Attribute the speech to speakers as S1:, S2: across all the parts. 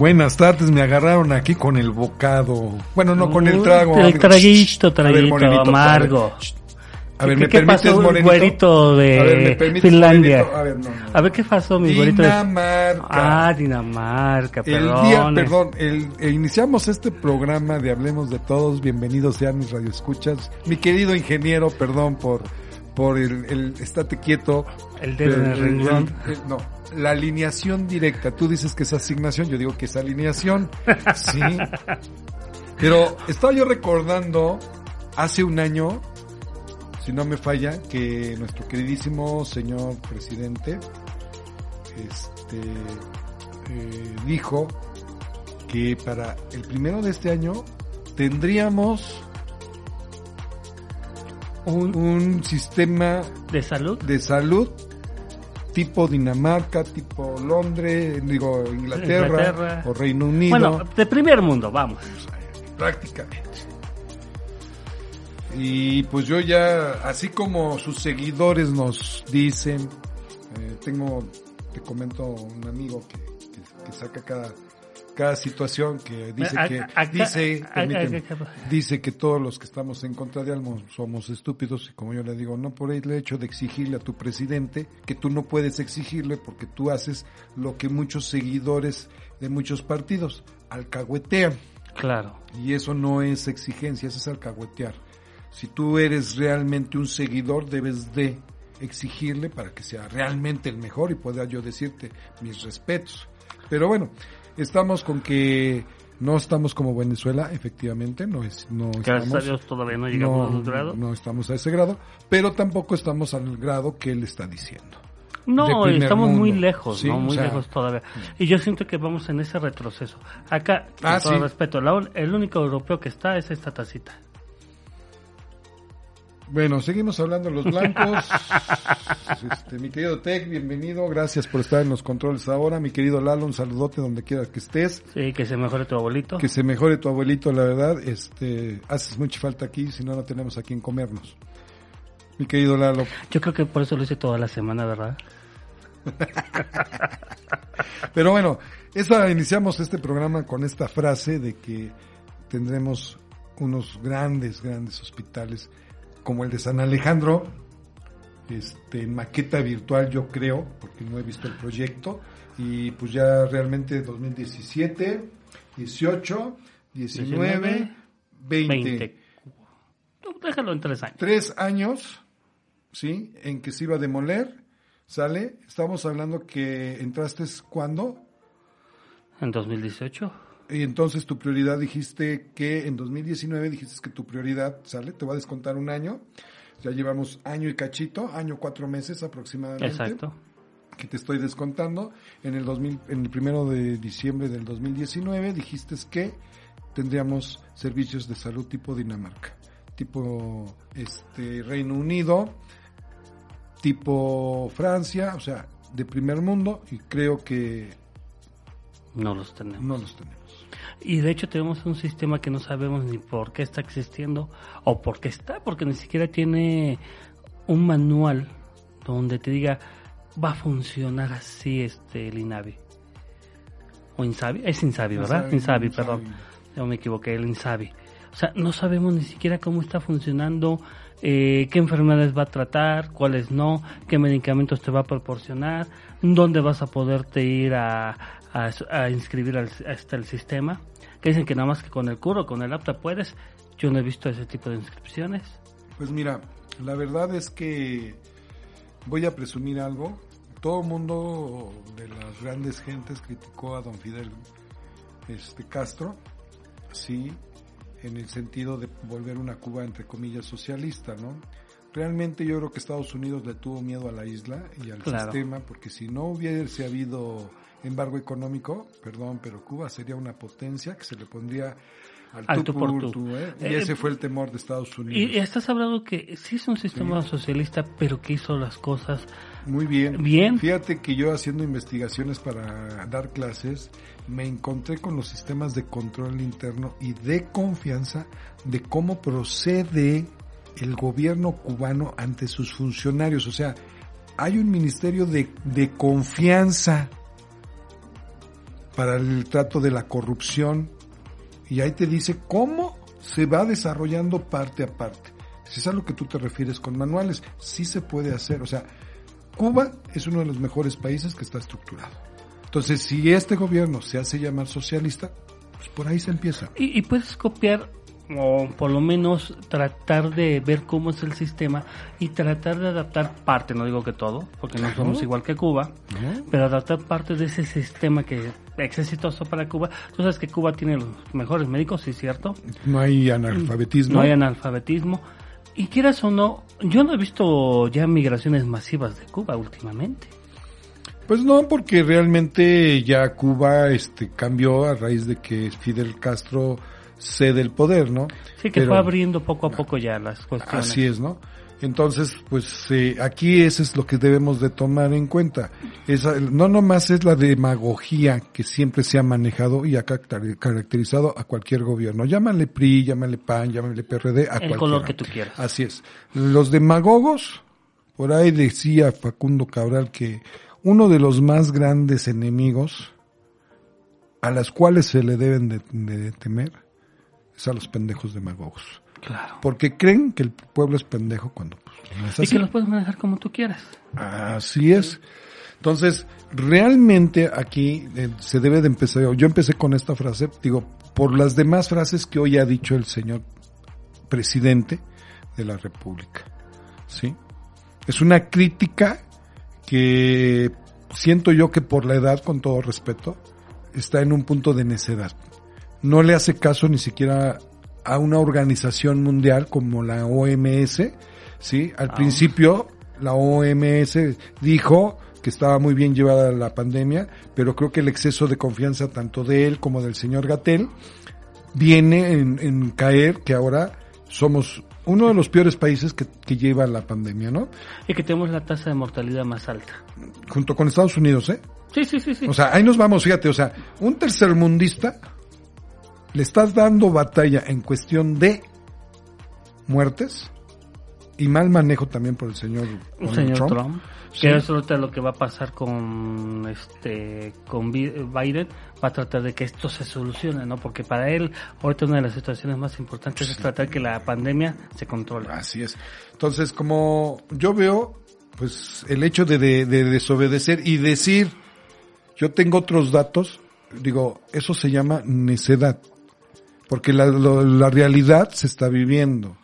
S1: Buenas tardes, me agarraron aquí con el bocado. Bueno, no con el trago.
S2: El traguito,
S1: ver,
S2: traguito, amargo.
S1: A ver,
S2: ¿Qué-
S1: ¿me
S2: qué
S1: permites,
S2: pasó, güerito de
S1: A ver, ¿me permites,
S2: Finlandia?
S1: A ver, no, no.
S2: A ver, ¿qué pasó, mi güerito?
S1: Dinamarca.
S2: Ah, Dinamarca,
S1: El
S2: perdón.
S1: día, perdón, el, iniciamos este programa de Hablemos de Todos, bienvenidos sean mis radioescuchas. Mi querido ingeniero, perdón por, por el, el estate quieto.
S2: El dedo en el
S1: El-
S2: renglón.
S1: el- el- no, la alineación directa. Tú dices que es asignación, yo digo que es alineación. Sí. Pero estaba yo recordando hace un año, si no me falla, que nuestro queridísimo señor presidente, este, eh, dijo que para el primero de este año tendríamos
S2: Un,
S1: un sistema
S2: ¿De salud?
S1: de salud tipo Dinamarca, tipo Londres, digo Inglaterra,
S2: Inglaterra.
S1: o Reino Unido,
S2: Bueno, de primer mundo, vamos.
S1: prácticamente. Y pues yo ya, así como sus seguidores nos dicen, eh, tengo, te comento un amigo que, que- que saca cada, cada situación que dice
S2: A-
S1: que,
S2: a-
S1: dice, dice que todos los que estamos en contra de algo somos estúpidos y como yo le digo, no por el hecho de exigirle a tu presidente que tú no puedes exigirle porque tú haces lo que muchos seguidores de muchos partidos alcahuetean.
S2: Claro.
S1: Y eso no es exigencia, eso es alcahuetear. Si tú eres realmente un seguidor, debes de exigirle para que sea realmente el mejor y pueda yo decirte mis respetos. Pero bueno, estamos con que no estamos como Venezuela, efectivamente, no es, no
S2: Gracias
S1: estamos,
S2: a Dios todavía no llegamos a un grado.
S1: no estamos a ese grado, pero tampoco estamos al grado que él está diciendo.
S2: No, estamos muy lejos,
S1: Sí,
S2: ¿no?
S1: o
S2: Muy
S1: sea,
S2: lejos todavía. Y yo siento que vamos en ese retroceso. Acá, con
S1: Ah,
S2: todo
S1: sí.
S2: respeto, la el único europeo que está es esta tacita.
S1: Bueno, seguimos hablando de los blancos. Este, mi querido Tech, bienvenido. Gracias por estar en los controles ahora. Mi querido Lalo, un saludote donde quiera que estés.
S2: Sí, que se mejore tu abuelito.
S1: Que se mejore tu abuelito, la verdad. Este, haces mucha falta aquí, si no, no tenemos a quien comernos. Mi querido Lalo.
S2: Yo creo que por eso lo hice toda la semana, ¿verdad?
S1: Pero bueno, esa, iniciamos este programa con esta frase de que tendremos unos grandes, grandes hospitales como el de San Alejandro, este, en maqueta virtual yo creo, porque no he visto el proyecto, y pues ya realmente 2017, 18, 19, 20,
S2: 20. Tú Déjalo en tres años.
S1: tres años, ¿sí? En que se iba a demoler, ¿sale? Estamos hablando que entraste cuando,
S2: En 2018.
S1: Y entonces tu prioridad dijiste que en 2019 dijiste que tu prioridad, ¿sale? Te voy a descontar un año. Ya llevamos año y cachito, año cuatro meses aproximadamente.
S2: Exacto.
S1: Que te estoy descontando. En el 2000, en el primero de diciembre del 2019 dijiste que tendríamos servicios de salud tipo Dinamarca, tipo este Reino Unido, tipo Francia, o sea, de primer mundo y creo que
S2: No los tenemos.
S1: no los tenemos.
S2: Y de hecho tenemos un sistema que no sabemos ni por qué está existiendo o por qué está, porque ni siquiera tiene un manual donde te diga va a funcionar así este el INAVI. O INSABI, es INSABI, ¿verdad?
S1: Insabi,
S2: perdón. Yo me equivoqué, el INSABI. O sea, no sabemos ni siquiera cómo está funcionando, eh, qué enfermedades va a tratar, cuáles no, qué medicamentos te va a proporcionar, dónde vas a poderte ir a, a, inscribir al, hasta el sistema. Que dicen que nada más que con el curro, con el apta puedes. Yo no he visto ese tipo de inscripciones.
S1: Pues mira, la verdad es que voy a presumir algo. Todo el mundo de las grandes gentes criticó a don Fidel este Castro, sí, en el sentido de volver una Cuba entre comillas socialista, ¿no? Realmente yo creo que Estados Unidos le tuvo miedo a la isla y al
S2: Claro.
S1: sistema, porque si no hubiese habido embargo económico, perdón, pero Cuba sería una potencia que se le pondría al,
S2: Al
S1: tú
S2: por tú.
S1: tú, ¿eh? Y
S2: Eh,
S1: ese fue el temor de Estados Unidos.
S2: Y, y estás hablando que sí es un sistema socialista, pero que hizo las cosas
S1: Muy bien.
S2: Bien.
S1: Fíjate que yo haciendo investigaciones para dar clases, me encontré con los sistemas de control interno y de confianza de cómo procede el gobierno cubano ante sus funcionarios. O sea, hay un ministerio de, de confianza para el trato de la corrupción. Y ahí te dice cómo se va desarrollando parte a parte. Si es a lo que tú te refieres con manuales, sí se puede hacer. O sea, Cuba es uno de los mejores países que está estructurado. Entonces, si este gobierno se hace llamar socialista, pues por ahí se empieza.
S2: Y, y puedes copiar o por lo menos tratar de ver cómo es el sistema y tratar de adaptar parte, no digo que todo, porque no somos igual que Cuba, pero adaptar parte de ese sistema que es exitoso para Cuba. Tú sabes que Cuba tiene los mejores médicos, sí, cierto.
S1: No hay analfabetismo.
S2: No hay analfabetismo. Y quieras o no, yo no he visto ya migraciones masivas de Cuba últimamente.
S1: Pues no, porque realmente ya Cuba este cambió a raíz de que Fidel Castro cede el poder, ¿no?
S2: Sí, que fue abriendo poco a poco ya las cuestiones.
S1: Así es, ¿no? Entonces, pues eh, aquí eso es lo que debemos de tomar en cuenta. Esa, no nomás es la demagogia que siempre se ha manejado y ha caracterizado a cualquier gobierno. Llámale PRI, llámale PAN, llámale PRD, a
S2: El color que tú quieras.
S1: Así es. Los demagogos, por ahí decía Facundo Cabral que uno de los más grandes enemigos a las cuales se le deben de, de temer es a los pendejos demagogos.
S2: Claro.
S1: Porque creen que el pueblo es pendejo cuando pues, no es así.
S2: Y que los puedes manejar como tú quieras.
S1: Así es. Entonces, realmente aquí eh, se debe de empezar. Yo empecé con esta frase, digo, por las demás frases que hoy ha dicho el señor presidente de la República. ¿Sí? Es una crítica que siento yo que por la edad, con todo respeto, está en un punto de necedad. No le hace caso ni siquiera a una organización mundial como la OMS, ¿sí? Al
S2: Ah.
S1: principio la OMS dijo que estaba muy bien llevada la pandemia, pero creo que el exceso de confianza tanto de él como del señor Gatel viene en, en caer que ahora somos uno de los peores países que, que lleva la pandemia, ¿no?
S2: Y que tenemos la tasa de mortalidad más alta.
S1: Junto con Estados Unidos, ¿eh?
S2: Sí, sí, sí, sí.
S1: O sea, ahí nos vamos, fíjate, o sea, un tercermundista le estás dando batalla en cuestión de muertes y mal manejo también por el señor, Donald
S2: señor
S1: Trump.
S2: Trump.
S1: Sí.
S2: Que ahorita lo que va a pasar con este con Bi- Biden va a tratar de que esto se solucione, ¿no? Porque para él ahorita una de las situaciones más importantes es tratar que la pandemia se controle.
S1: Así es. Entonces, como yo veo, pues el hecho de, de- de desobedecer y decir, yo tengo otros datos, digo, eso se llama necedad. Porque la, lo- la realidad se está viviendo.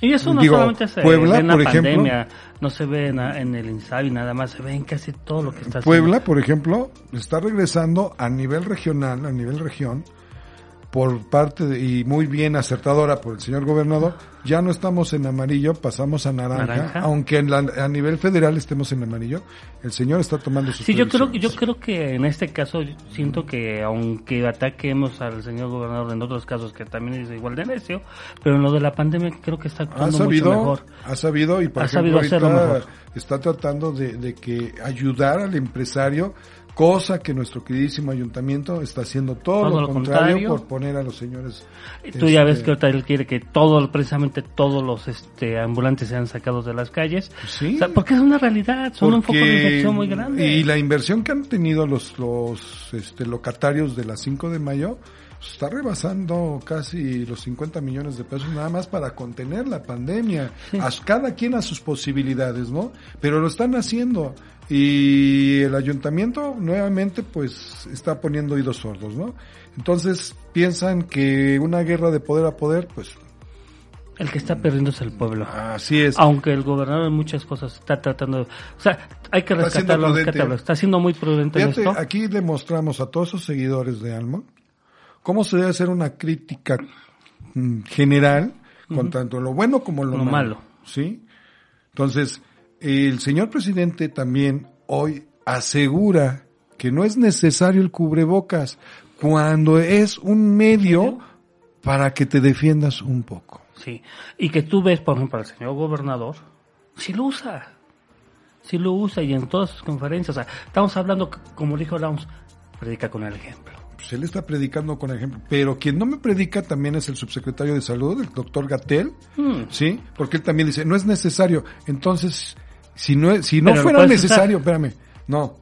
S2: Y eso no
S1: Digo,
S2: solamente se
S1: Puebla,
S2: ve en la
S1: por ejemplo.
S2: pandemia, no se ve en, en el INSABI nada más, se ve en casi todo lo que está
S1: Puebla, por ejemplo, está regresando a nivel regional, a nivel región, por parte de, y muy bien acertadora por el señor gobernador, ya no estamos en amarillo, pasamos a naranja,
S2: Naranja.
S1: aunque en la- a nivel federal estemos en amarillo, el señor está tomando sus
S2: Sí, yo creo, yo creo que en este caso siento que aunque ataquemos al señor gobernador en otros casos que también es igual de necio, pero en lo de la pandemia creo que está
S1: ha
S2: actuando mucho
S1: sabido,
S2: mejor.
S1: ha sabido y por
S2: Ha
S1: ejemplo
S2: sabido hacerlo
S1: ahorita
S2: mejor.
S1: está tratando de, de que ayudar al empresario, cosa que nuestro queridísimo ayuntamiento está haciendo todo,
S2: Todo
S1: lo
S2: lo
S1: contrario,
S2: contrario.
S1: por poner a los señores.
S2: Y Tú ya ves
S1: este,
S2: que ahorita él quiere que todo, precisamente todos los este, ambulantes sean sacados de las calles.
S1: Sí.
S2: O sea, porque es una realidad, son un foco de infección muy grande.
S1: Y la inversión que han tenido los, los este, locatarios de la 5 de mayo está rebasando casi los 50 millones de pesos nada más para contener la pandemia. A cada quien a sus posibilidades, ¿no? Pero lo están haciendo. Y el ayuntamiento nuevamente pues está poniendo oídos sordos, ¿no? Entonces piensan que una guerra de poder a poder, pues
S2: El que está perdiendo es el pueblo.
S1: así es.
S2: Aunque el gobernador en muchas cosas está tratando, de- o sea, hay que
S1: Está siendo
S2: rescatarlo, rescatarlo. Está siendo muy prudente en
S1: Fíjate,
S2: esto.
S1: aquí demostramos a todos esos seguidores de Alma cómo se debe hacer una crítica mm, general con tanto lo bueno como lo,
S2: Lo
S1: malo.
S2: malo.
S1: ¿Sí? Entonces, el señor presidente también hoy asegura que no es necesario el cubrebocas cuando es un medio para que te defiendas un poco.
S2: Sí. Y que tú ves, por ejemplo, al señor gobernador, si lo usa. Si lo usa y en todas sus conferencias. O sea, estamos hablando, como dijo Downs, predica con el ejemplo.
S1: Pues él está predicando con ejemplo. Pero quien no me predica también es el subsecretario de salud, el doctor Gatel,
S2: Hmm.
S1: ¿sí? Porque él también dice, no es necesario. Entonces, si no, si no
S2: Pero
S1: fuera necesario, espérame, no.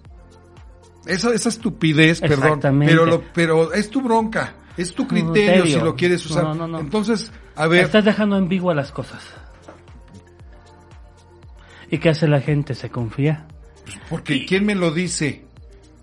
S1: esa, esa estupidez, perdón,
S2: Exactamente.
S1: pero, lo, pero es tu bronca, es tu criterio si lo quieres usar.
S2: No, no, no.
S1: Entonces, a ver,
S2: Estás dejando ambiguas las cosas. ¿Y qué hace la gente? Se confía.
S1: porque ¿quién me lo dice?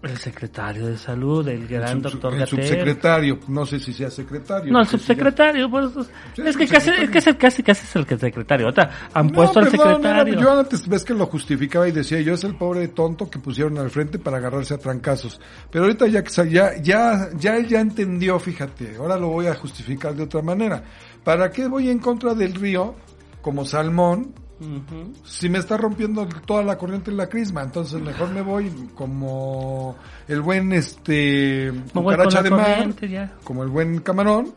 S2: El secretario de salud, el gran
S1: el,
S2: doctor
S1: el subsecretario, no sé si sea secretario.
S2: No, el
S1: porque si
S2: subsecretario, pues,
S1: Sí,
S2: es que casi,
S1: subsecretario.
S2: es que casi, casi es el que secretario. Ahorita han
S1: No,
S2: puesto al secretario.
S1: era- yo antes ves que lo justificaba y decía, yo es el pobre tonto que pusieron al frente para agarrarse a trancazos. Pero ahorita ya que ya, ya, ya él ya entendió, fíjate, ahora lo voy a justificar de otra manera. ¿Para qué voy en contra del río como salmón
S2: Ujú.
S1: si me está rompiendo toda la corriente en la crisma? Entonces mejor me voy como el buen este cucaracha de mar,
S2: ya.
S1: como el buen camarón,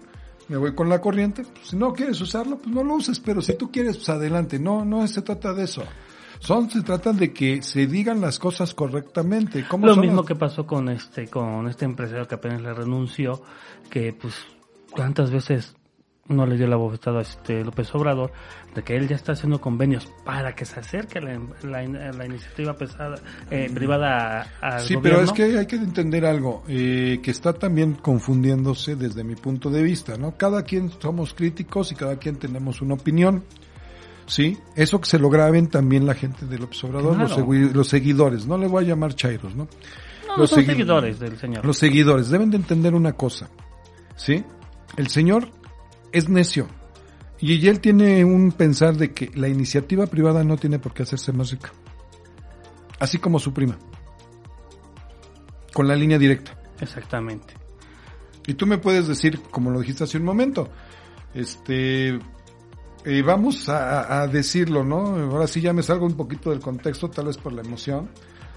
S1: me voy con la corriente. Pues, si no quieres usarlo, pues no lo uses, pero si tú quieres, pues adelante. No, no se trata de eso. Son, se tratan de que se digan las cosas correctamente. ¿Cómo
S2: Lo
S1: son
S2: mismo
S1: las-
S2: que pasó con este, con este empresario que apenas le renunció, que pues cuántas veces no le dio la bofetada a este López Obrador, de que él ya está haciendo convenios para que se acerque la, la, la iniciativa pesada, eh, privada al
S1: Sí,
S2: gobierno.
S1: pero es que hay que entender algo, eh, que está también confundiéndose desde mi punto de vista, ¿no? Cada quien somos críticos y cada quien tenemos una opinión, ¿sí? Eso que se lo graben también la gente del Observador, los,
S2: Claro.
S1: segui- los seguidores, no le voy a llamar chairos, ¿no?
S2: No, no
S1: los
S2: son
S1: segui-
S2: seguidores del señor.
S1: Los seguidores deben de entender una cosa, ¿sí? El señor es necio y él tiene un pensar de que la iniciativa privada no tiene por qué hacerse más rica, así como su prima, con la línea directa.
S2: Exactamente.
S1: Y tú me puedes decir, como lo dijiste hace un momento, este, eh, vamos a, a- decirlo, ¿no? Ahora sí ya me salgo un poquito del contexto, tal vez por la emoción,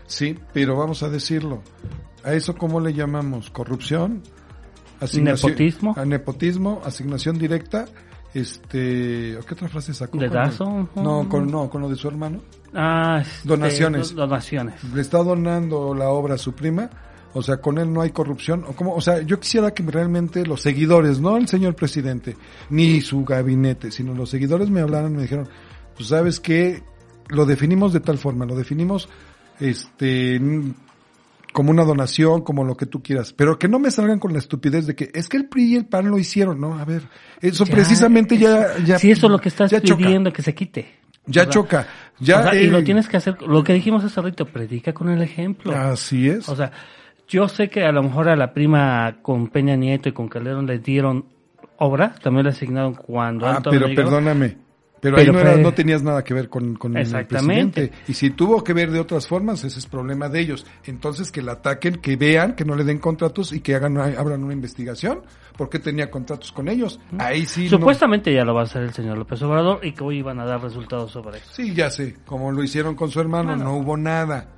S1: sí, pero vamos a decirlo. ¿A eso cómo le llamamos? ¿Corrupción?
S2: Nepotismo.
S1: A nepotismo, asignación directa, este, ¿qué otra frase sacó?
S2: ¿Dedazo?
S1: No, con, no, con lo de su hermano.
S2: Ah, este,
S1: Donaciones.
S2: do- Donaciones.
S1: le está donando la obra a su prima, o sea, con él no hay corrupción, o como, o sea, yo quisiera que realmente los seguidores, no el señor presidente, ni su gabinete, sino los seguidores me hablaran y me dijeron, pues sabes que lo definimos de tal forma, lo definimos, este, como una donación, como lo que tú quieras, pero que no me salgan con la estupidez de que es que el PRI y el PAN lo hicieron, no, a ver, eso
S2: Ya,
S1: precisamente ya, ya,
S2: Si eso es lo que estás
S1: choca,
S2: pidiendo que se quite.
S1: ya
S2: O sea,
S1: choca, ya,
S2: o sea, y lo tienes que hacer, lo que dijimos hace rato, predica con el ejemplo.
S1: así es,
S2: O sea, yo sé que a lo mejor a la prima con Peña Nieto y con Calderón le dieron obra, también le asignaron cuando
S1: Ah,
S2: Antonio
S1: pero
S2: llegó.
S1: perdóname. Pero,
S2: Pero
S1: ahí no, era- no tenías nada que ver con, con el presidente. Y si tuvo que ver de otras formas, ese es problema de ellos. Entonces que la ataquen, que vean, que no le den contratos y que hagan una- abran una investigación. porque tenía contratos con ellos? Ahí sí. no-
S2: Supuestamente ya lo va a hacer el señor López Obrador y que hoy iban a dar resultados sobre eso.
S1: Sí, ya sé. Como lo hicieron con su hermano,
S2: Bueno.
S1: no hubo nada.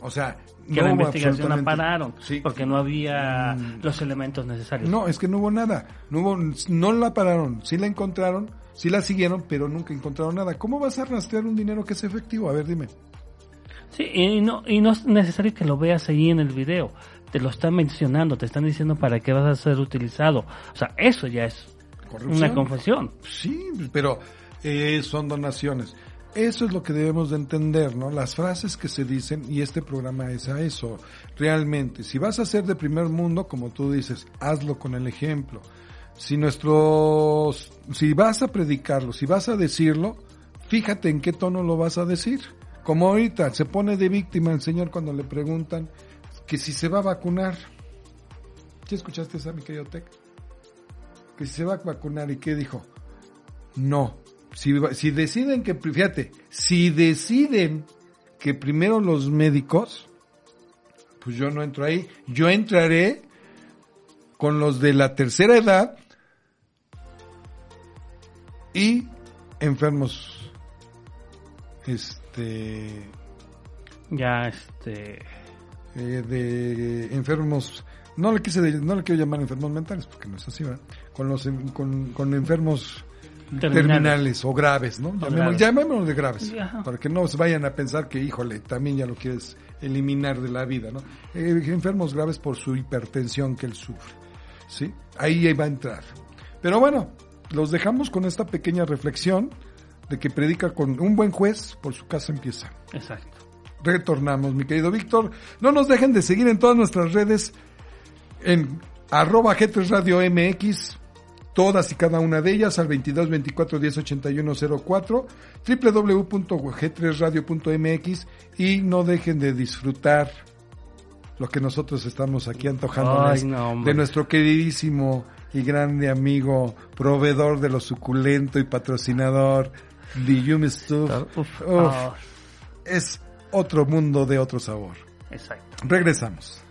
S1: O sea,
S2: Que
S1: no
S2: la investigación la pararon
S1: Sí.
S2: porque no había los elementos necesarios.
S1: No, es que no hubo nada. No hubo, no la pararon. Sí la encontraron, sí la siguieron, pero nunca encontraron nada. ¿Cómo vas a rastrear un dinero que es efectivo? A ver, dime.
S2: Sí, y no, y no es necesario que lo veas ahí en el video. Te lo están mencionando, te están diciendo para qué vas a ser utilizado. O sea, eso ya es
S1: ¿Corrupción?
S2: una confesión.
S1: Sí, pero eh, son donaciones. Eso es lo que debemos de entender, ¿no? Las frases que se dicen y este programa es a eso. Realmente, si vas a ser de primer mundo, como tú dices, hazlo con el ejemplo. Si nuestros, si vas a predicarlo, si vas a decirlo, fíjate en qué tono lo vas a decir. Como ahorita se pone de víctima el señor cuando le preguntan que si se va a vacunar. ¿Sí escuchaste esa, mi? Que si se va a vacunar y qué dijo. No. Si, si deciden que, fíjate, si deciden que primero los médicos, pues yo no entro ahí. Yo entraré con los de la tercera edad y enfermos, este,
S2: Ya, este.
S1: eh, de enfermos, no le quise, no le quiero llamar enfermos mentales porque no es así, ¿verdad? Con los, con, con enfermos
S2: Terminales.
S1: terminales, o graves, ¿no? Llamémoslo, de graves,
S2: Ajá.
S1: para que no se vayan a pensar que, híjole, también ya lo quieres eliminar de la vida, ¿no? Eh, enfermos graves por su hipertensión que él sufre, ¿sí? Ahí va a entrar. Pero bueno, los dejamos con esta pequeña reflexión de que predica con un buen juez, por su casa empieza.
S2: Exacto.
S1: retornamos, mi querido Víctor. No nos dejen de seguir en todas nuestras redes en arroba G3 Radio MX, todas y cada una de ellas al 22 24 10 81 04, www.g3radio.mx y no dejen de disfrutar lo que nosotros estamos aquí antojándoles
S2: Ay, no,
S1: de nuestro queridísimo y grande amigo, proveedor de lo suculento y patrocinador de Yumi Stuff.
S2: Uf,
S1: Uf,
S2: ah,
S1: es otro mundo de otro sabor.
S2: exacto.
S1: Regresamos.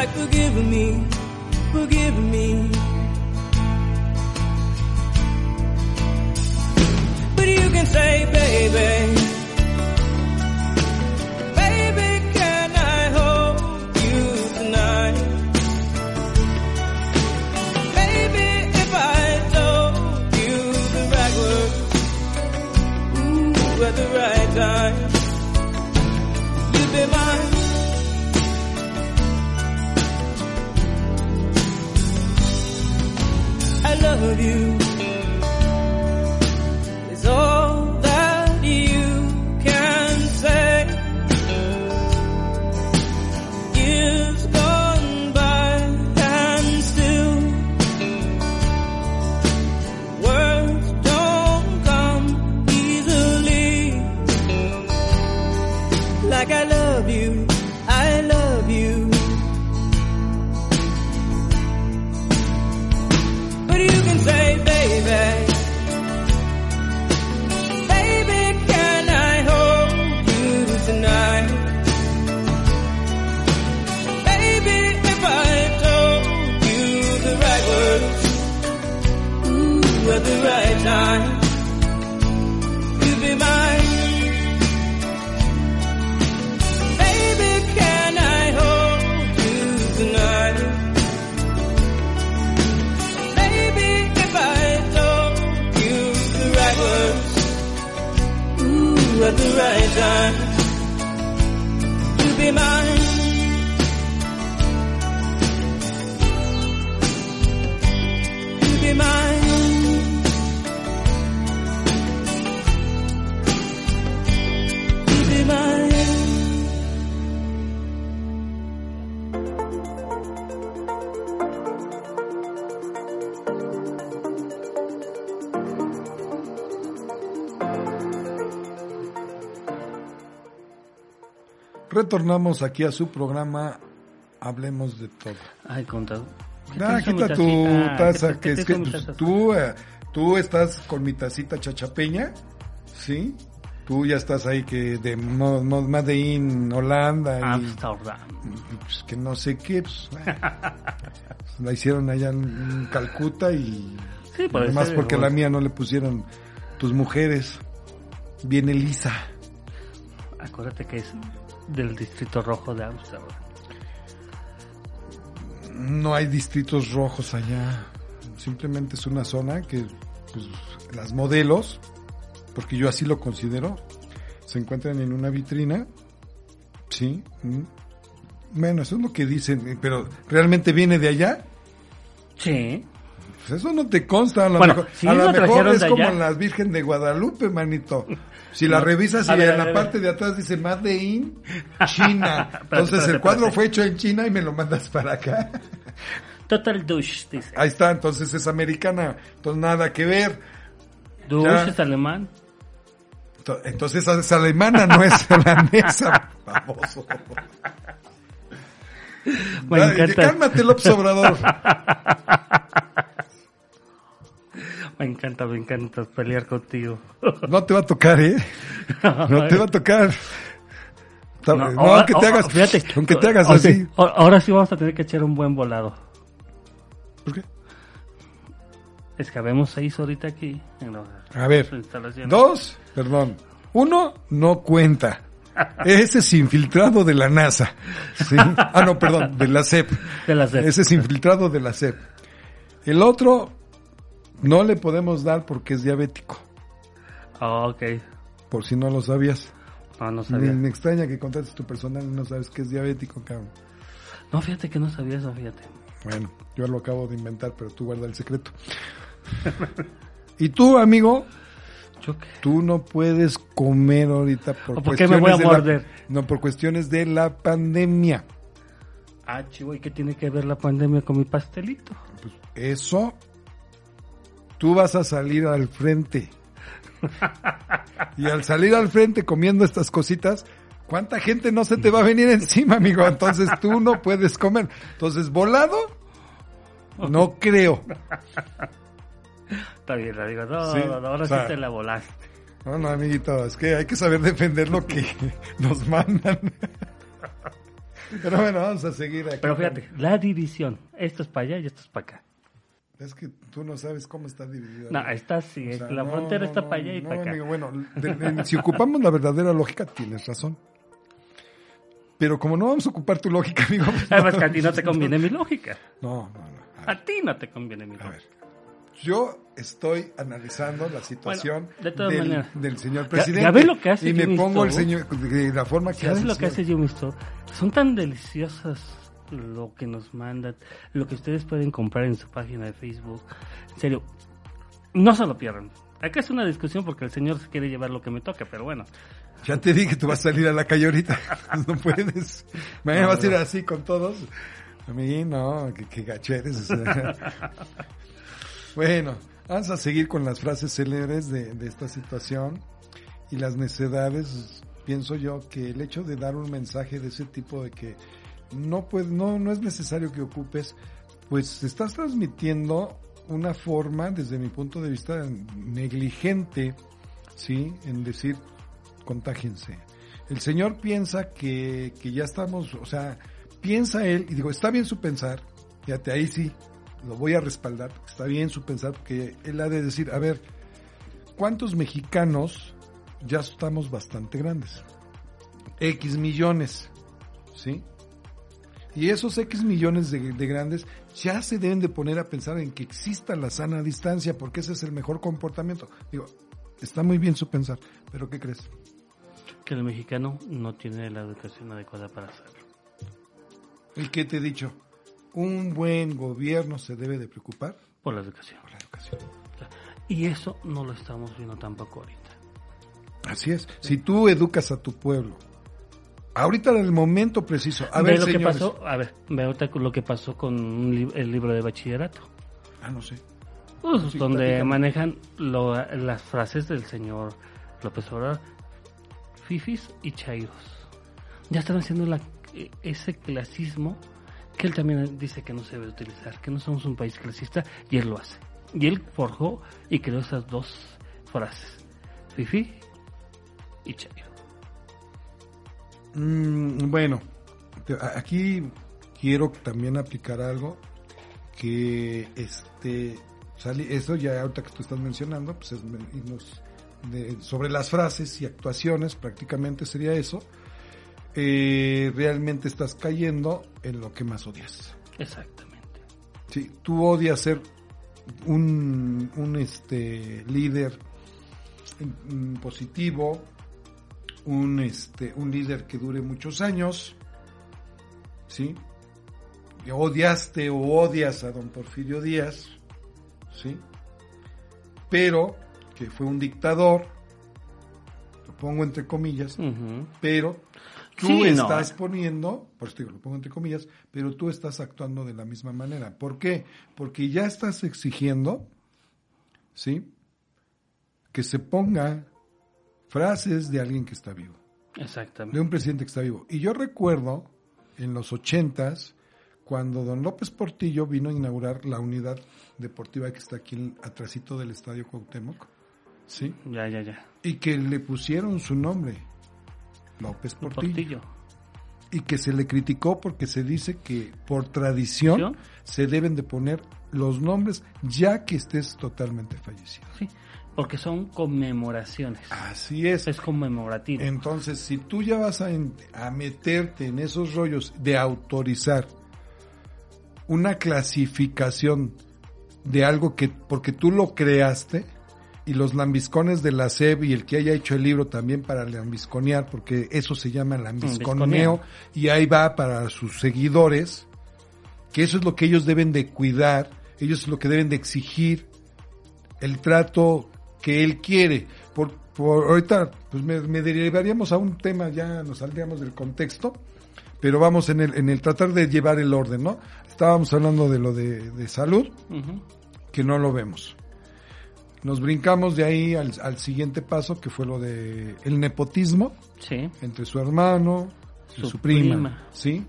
S3: Like forgive me, forgive me. But you can say, baby, baby, can I hold you tonight? Baby, if I you the right words, ooh, at the right time, of you.
S1: Retornamos aquí a su programa Hablemos de todo.
S2: Ay, contado.
S1: Ah, quita tu taza, que es que pues, tú, eh, tú estás con mi tacita chachapeña, ¿sí? Tú ya estás ahí que de Mo- Mo- Made in Holanda y
S2: Amsterdam.
S1: pues, que no sé qué, pues, la hicieron allá en, Calcuta y
S2: Sí,
S1: además
S2: ser,
S1: porque
S2: bueno.
S1: la mía no le pusieron tus mujeres. Viene lisa.
S2: Acuérdate que es del distrito rojo de Amsterdam.
S1: No hay distritos rojos allá. Simplemente es una zona que pues, las modelos, porque yo así lo considero, se encuentran en una vitrina. Sí. mm. Bueno, eso es lo que dicen, eh, pero ¿realmente viene de allá?
S2: Sí.
S1: Pues eso no te consta, a lo
S2: Bueno,
S1: mejor, a lo mejor es como
S2: allá.
S1: las Virgen de Guadalupe, manito. Si la revisas y
S2: ver,
S1: en la parte de atrás dice Made in China. Entonces el cuadro fue hecho en China y me lo mandas para acá.
S2: Total douche, dice.
S1: Ahí está, entonces es americana. Entonces nada que ver.
S2: Douche es alemán.
S1: Ento- Entonces es alemana, no es holandesa. Famoso.
S2: Me encanta.
S1: Cálmate, López Obrador.
S2: Me encanta, me encanta pelear contigo.
S1: No te va a tocar, ¿eh? No te va a tocar. No,
S2: No,
S1: aunque te hagas,
S2: fíjate,
S1: aunque te hagas así.
S2: ahora- sí vamos a tener que echar un buen volado.
S1: ¿Por qué?
S2: Es que habemos seis ahorita aquí. En la
S1: A ver, dos, perdón. Uno no cuenta. Ese es infiltrado de la NASA. ¿sí? Ah, no, perdón, de la CEP.
S2: De las de-
S1: Ese es infiltrado de la CEP. El otro no le podemos dar porque es diabético.
S2: Ah, ok.
S1: Por si no lo sabías.
S2: No, no
S1: Me,
S2: sabía.
S1: me extraña que contrates tu personal y no sabes que es diabético, cabrón.
S2: No, fíjate que no sabía eso, fíjate.
S1: Bueno, yo lo acabo de inventar, pero tú guarda el secreto. y tú, amigo, tú no puedes comer ahorita por,
S2: ¿O por qué me voy a
S1: la-
S2: morder?
S1: no, por cuestiones de la pandemia.
S2: Ah, chivo, ¿y qué tiene que ver la pandemia con mi pastelito?
S1: Pues eso, tú vas a salir al frente. y al salir al frente comiendo estas cositas, ¿cuánta gente no se te va a venir encima, amigo? Entonces tú no puedes comer. Entonces, volado, no creo.
S2: Está bien, la digo, no,
S1: Sí,
S2: no, no, ahora
S1: o sea,
S2: sí te la volaste.
S1: No, no, amiguito, es que hay que saber defender lo que nos mandan. Pero bueno, vamos a seguir aquí.
S2: Pero fíjate, la división. Esto es para allá y esto es para acá.
S1: Es que tú no sabes cómo está dividido.
S2: No, está así,
S1: O
S2: es-
S1: sea,
S2: la
S1: no,
S2: frontera
S1: no,
S2: está para allá y para acá.
S1: amigo, bueno, de- de- si ocupamos la verdadera lógica, tienes razón. Pero como no vamos a ocupar tu lógica, amigo. pues,
S2: Además que a ti no te conviene mi lógica.
S1: No, no, no. A
S2: A ti no te conviene mi
S1: a
S2: lógica.
S1: ver. Yo estoy analizando la situación
S2: Bueno, de todas
S1: del,
S2: maneras.
S1: del señor
S2: Ya-
S1: presidente.
S2: ya ves lo que hace
S1: y me pongo el señor de la forma que
S2: ¿Sabes
S1: hace.
S2: lo
S1: el
S2: que hace. Jimmy? Son tan deliciosas lo que nos mandan, lo que ustedes pueden comprar en su página de Facebook. En serio, no se lo pierdan. Acá es una discusión porque el señor se quiere llevar lo que me toca, pero bueno.
S1: Ya te dije que tú vas a salir a la calle ahorita. No puedes. Mañana
S2: No,
S1: vas a ir así con todos. A mí no, que, que gacho eres, bueno, vamos a seguir con las frases célebres de, de esta situación y las necedades. Pienso yo que el hecho de dar un mensaje de ese tipo de que no puede, no, no es necesario que ocupes, pues estás transmitiendo una forma, desde mi punto de vista, negligente, sí, en decir contágense. El Señor piensa que, que ya estamos, o sea, piensa Él, y digo, está bien su pensar, fíjate, ahí sí, lo voy a respaldar, está bien su pensar, porque Él ha de decir, a ver, ¿cuántos mexicanos ya estamos bastante grandes? X millones, ¿sí? Y esos X millones de, de grandes ya se deben de poner a pensar en que exista la sana distancia, porque ese es el mejor comportamiento. Digo, está muy bien su pensar, pero ¿qué crees?
S2: Que el mexicano no tiene la educación adecuada para hacerlo.
S1: ¿Y qué te he dicho? Un buen gobierno se debe de preocupar
S2: Por la educación.
S1: por la educación.
S2: Y eso no lo estamos viendo tampoco ahorita.
S1: Así es. Si tú educas a tu pueblo, ahorita en el momento preciso, a
S2: ve
S1: ver,
S2: lo que
S1: señores.
S2: pasó, a ver, ve ahorita lo que pasó con li- el libro de bachillerato.
S1: Ah, no sé.
S2: Pues,
S1: Sí,
S2: donde manejan lo- las frases del señor López Obrador, fifis y chairos. Ya están haciendo la- e- ese clasismo que él también dice que no se debe utilizar, que no somos un país clasista y él lo hace. Y él forjó y creó esas dos frases, fifi y chairo.
S1: Mm, bueno, aquí quiero también aplicar algo que este sali- eso ya ahorita que tú estás mencionando, pues es de- sobre las frases y actuaciones, prácticamente sería eso. Eh, realmente estás cayendo en lo que más odias.
S2: Exactamente.
S1: Sí, tú odias ser un, un este líder mm, positivo, un este un líder que dure muchos años, ¿sí? Que odiaste o odias a don Porfirio Díaz, ¿sí? Pero que fue un dictador, lo pongo entre comillas, pero tú
S2: Sí,
S1: estás poniendo, por eso digo, lo pongo entre comillas, pero tú estás actuando de la misma manera. ¿Por qué? Porque ya estás exigiendo, ¿sí? Que se ponga frases de alguien que está vivo,
S2: Exactamente.
S1: de un presidente que está vivo. Y yo recuerdo en los ochentas, cuando don López Portillo vino a inaugurar la unidad deportiva que está aquí atrásito del Estadio Cuauhtémoc, ¿sí?
S2: Ya, ya, ya.
S1: Y que le pusieron su nombre, López Portillo
S2: Portillo.
S1: y que se le criticó porque se dice que por tradición
S2: ¿Tradición?
S1: se deben de poner los nombres ya que estés totalmente fallecido.
S2: Sí, porque son conmemoraciones.
S1: Así es.
S2: Es conmemorativo.
S1: Entonces, si tú ya vas a, en- a meterte en esos rollos de autorizar una clasificación de algo que, porque tú lo creaste, y los lambiscones de la SEB y el que haya hecho el libro también para lambisconear, porque eso se llama lambisconeo,
S2: Lambisconeo.
S1: y ahí va para sus seguidores, que eso es lo que ellos deben de cuidar, ellos es lo que deben de exigir, el trato que él quiere. Por, por ahorita, pues me, me derivaríamos a un tema, ya nos saldríamos del contexto, pero vamos en el, en el tratar de llevar el orden, ¿no? Estábamos hablando de lo de, de salud, que no lo vemos. Nos brincamos de ahí al, al siguiente paso, que fue lo de el nepotismo
S2: Sí.
S1: entre su hermano y su,
S2: Su
S1: prima,
S2: prima.
S1: ¿sí?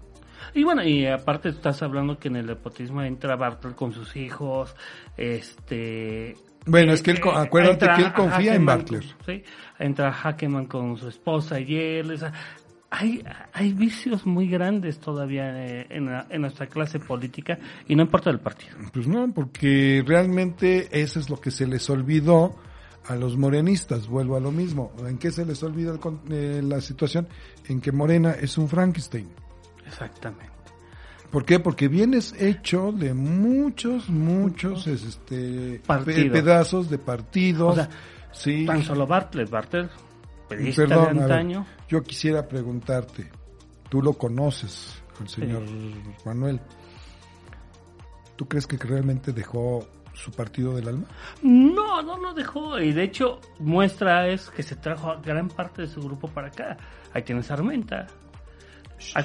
S2: Y bueno, y aparte estás hablando que en el nepotismo entra Bartlett con sus hijos, este...
S1: Bueno, es que él,
S2: eh,
S1: acuérdate que él confía en
S2: Hackeman con- sí, entra Hackeman con su esposa y él, o sea, hay, hay vicios muy grandes todavía eh, en, la- en nuestra clase política y no importa el partido.
S1: Pues no, porque realmente eso es lo que se les olvidó a los morenistas. Vuelvo a lo mismo. ¿En qué se les olvida el eh, la situación? En que Morena es un Frankenstein.
S2: Exactamente.
S1: ¿Por qué? Porque vienes hecho de muchos, muchos este,
S2: Partidos.
S1: pedazos de partidos.
S2: O sea,
S1: sí.
S2: Tan solo Bartlett, Bartlett, periodista
S1: Perdón,
S2: de
S1: ver,
S2: antaño.
S1: yo quisiera preguntarte, tú lo conoces, el señor Manuel. ¿Tú crees que realmente dejó su partido del alma?
S2: No, no lo dejó. Y de hecho, muestra es que se trajo a gran parte de su grupo para acá. Ahí tienes a Armenta. Ah,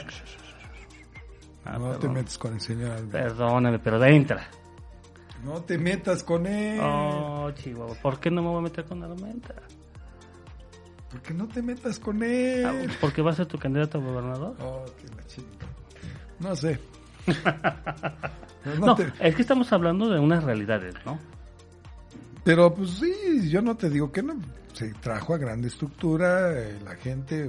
S2: ah,
S1: no te metas con el señor Alberto.
S2: Perdóname, pero entra.
S1: No te metas con él.
S2: Oh, Chihuahua. ¿Por qué no me voy a meter con Armenta?
S1: Porque no te metas con él.
S2: Ah, ¿Porque va a ser tu candidato a gobernador?
S1: Oh, qué la. No sé. No
S2: No,
S1: te-
S2: es que estamos hablando de unas realidades, ¿no?
S1: pero, pues sí, yo no te digo que no. Se trajo a grande estructura, eh, la gente,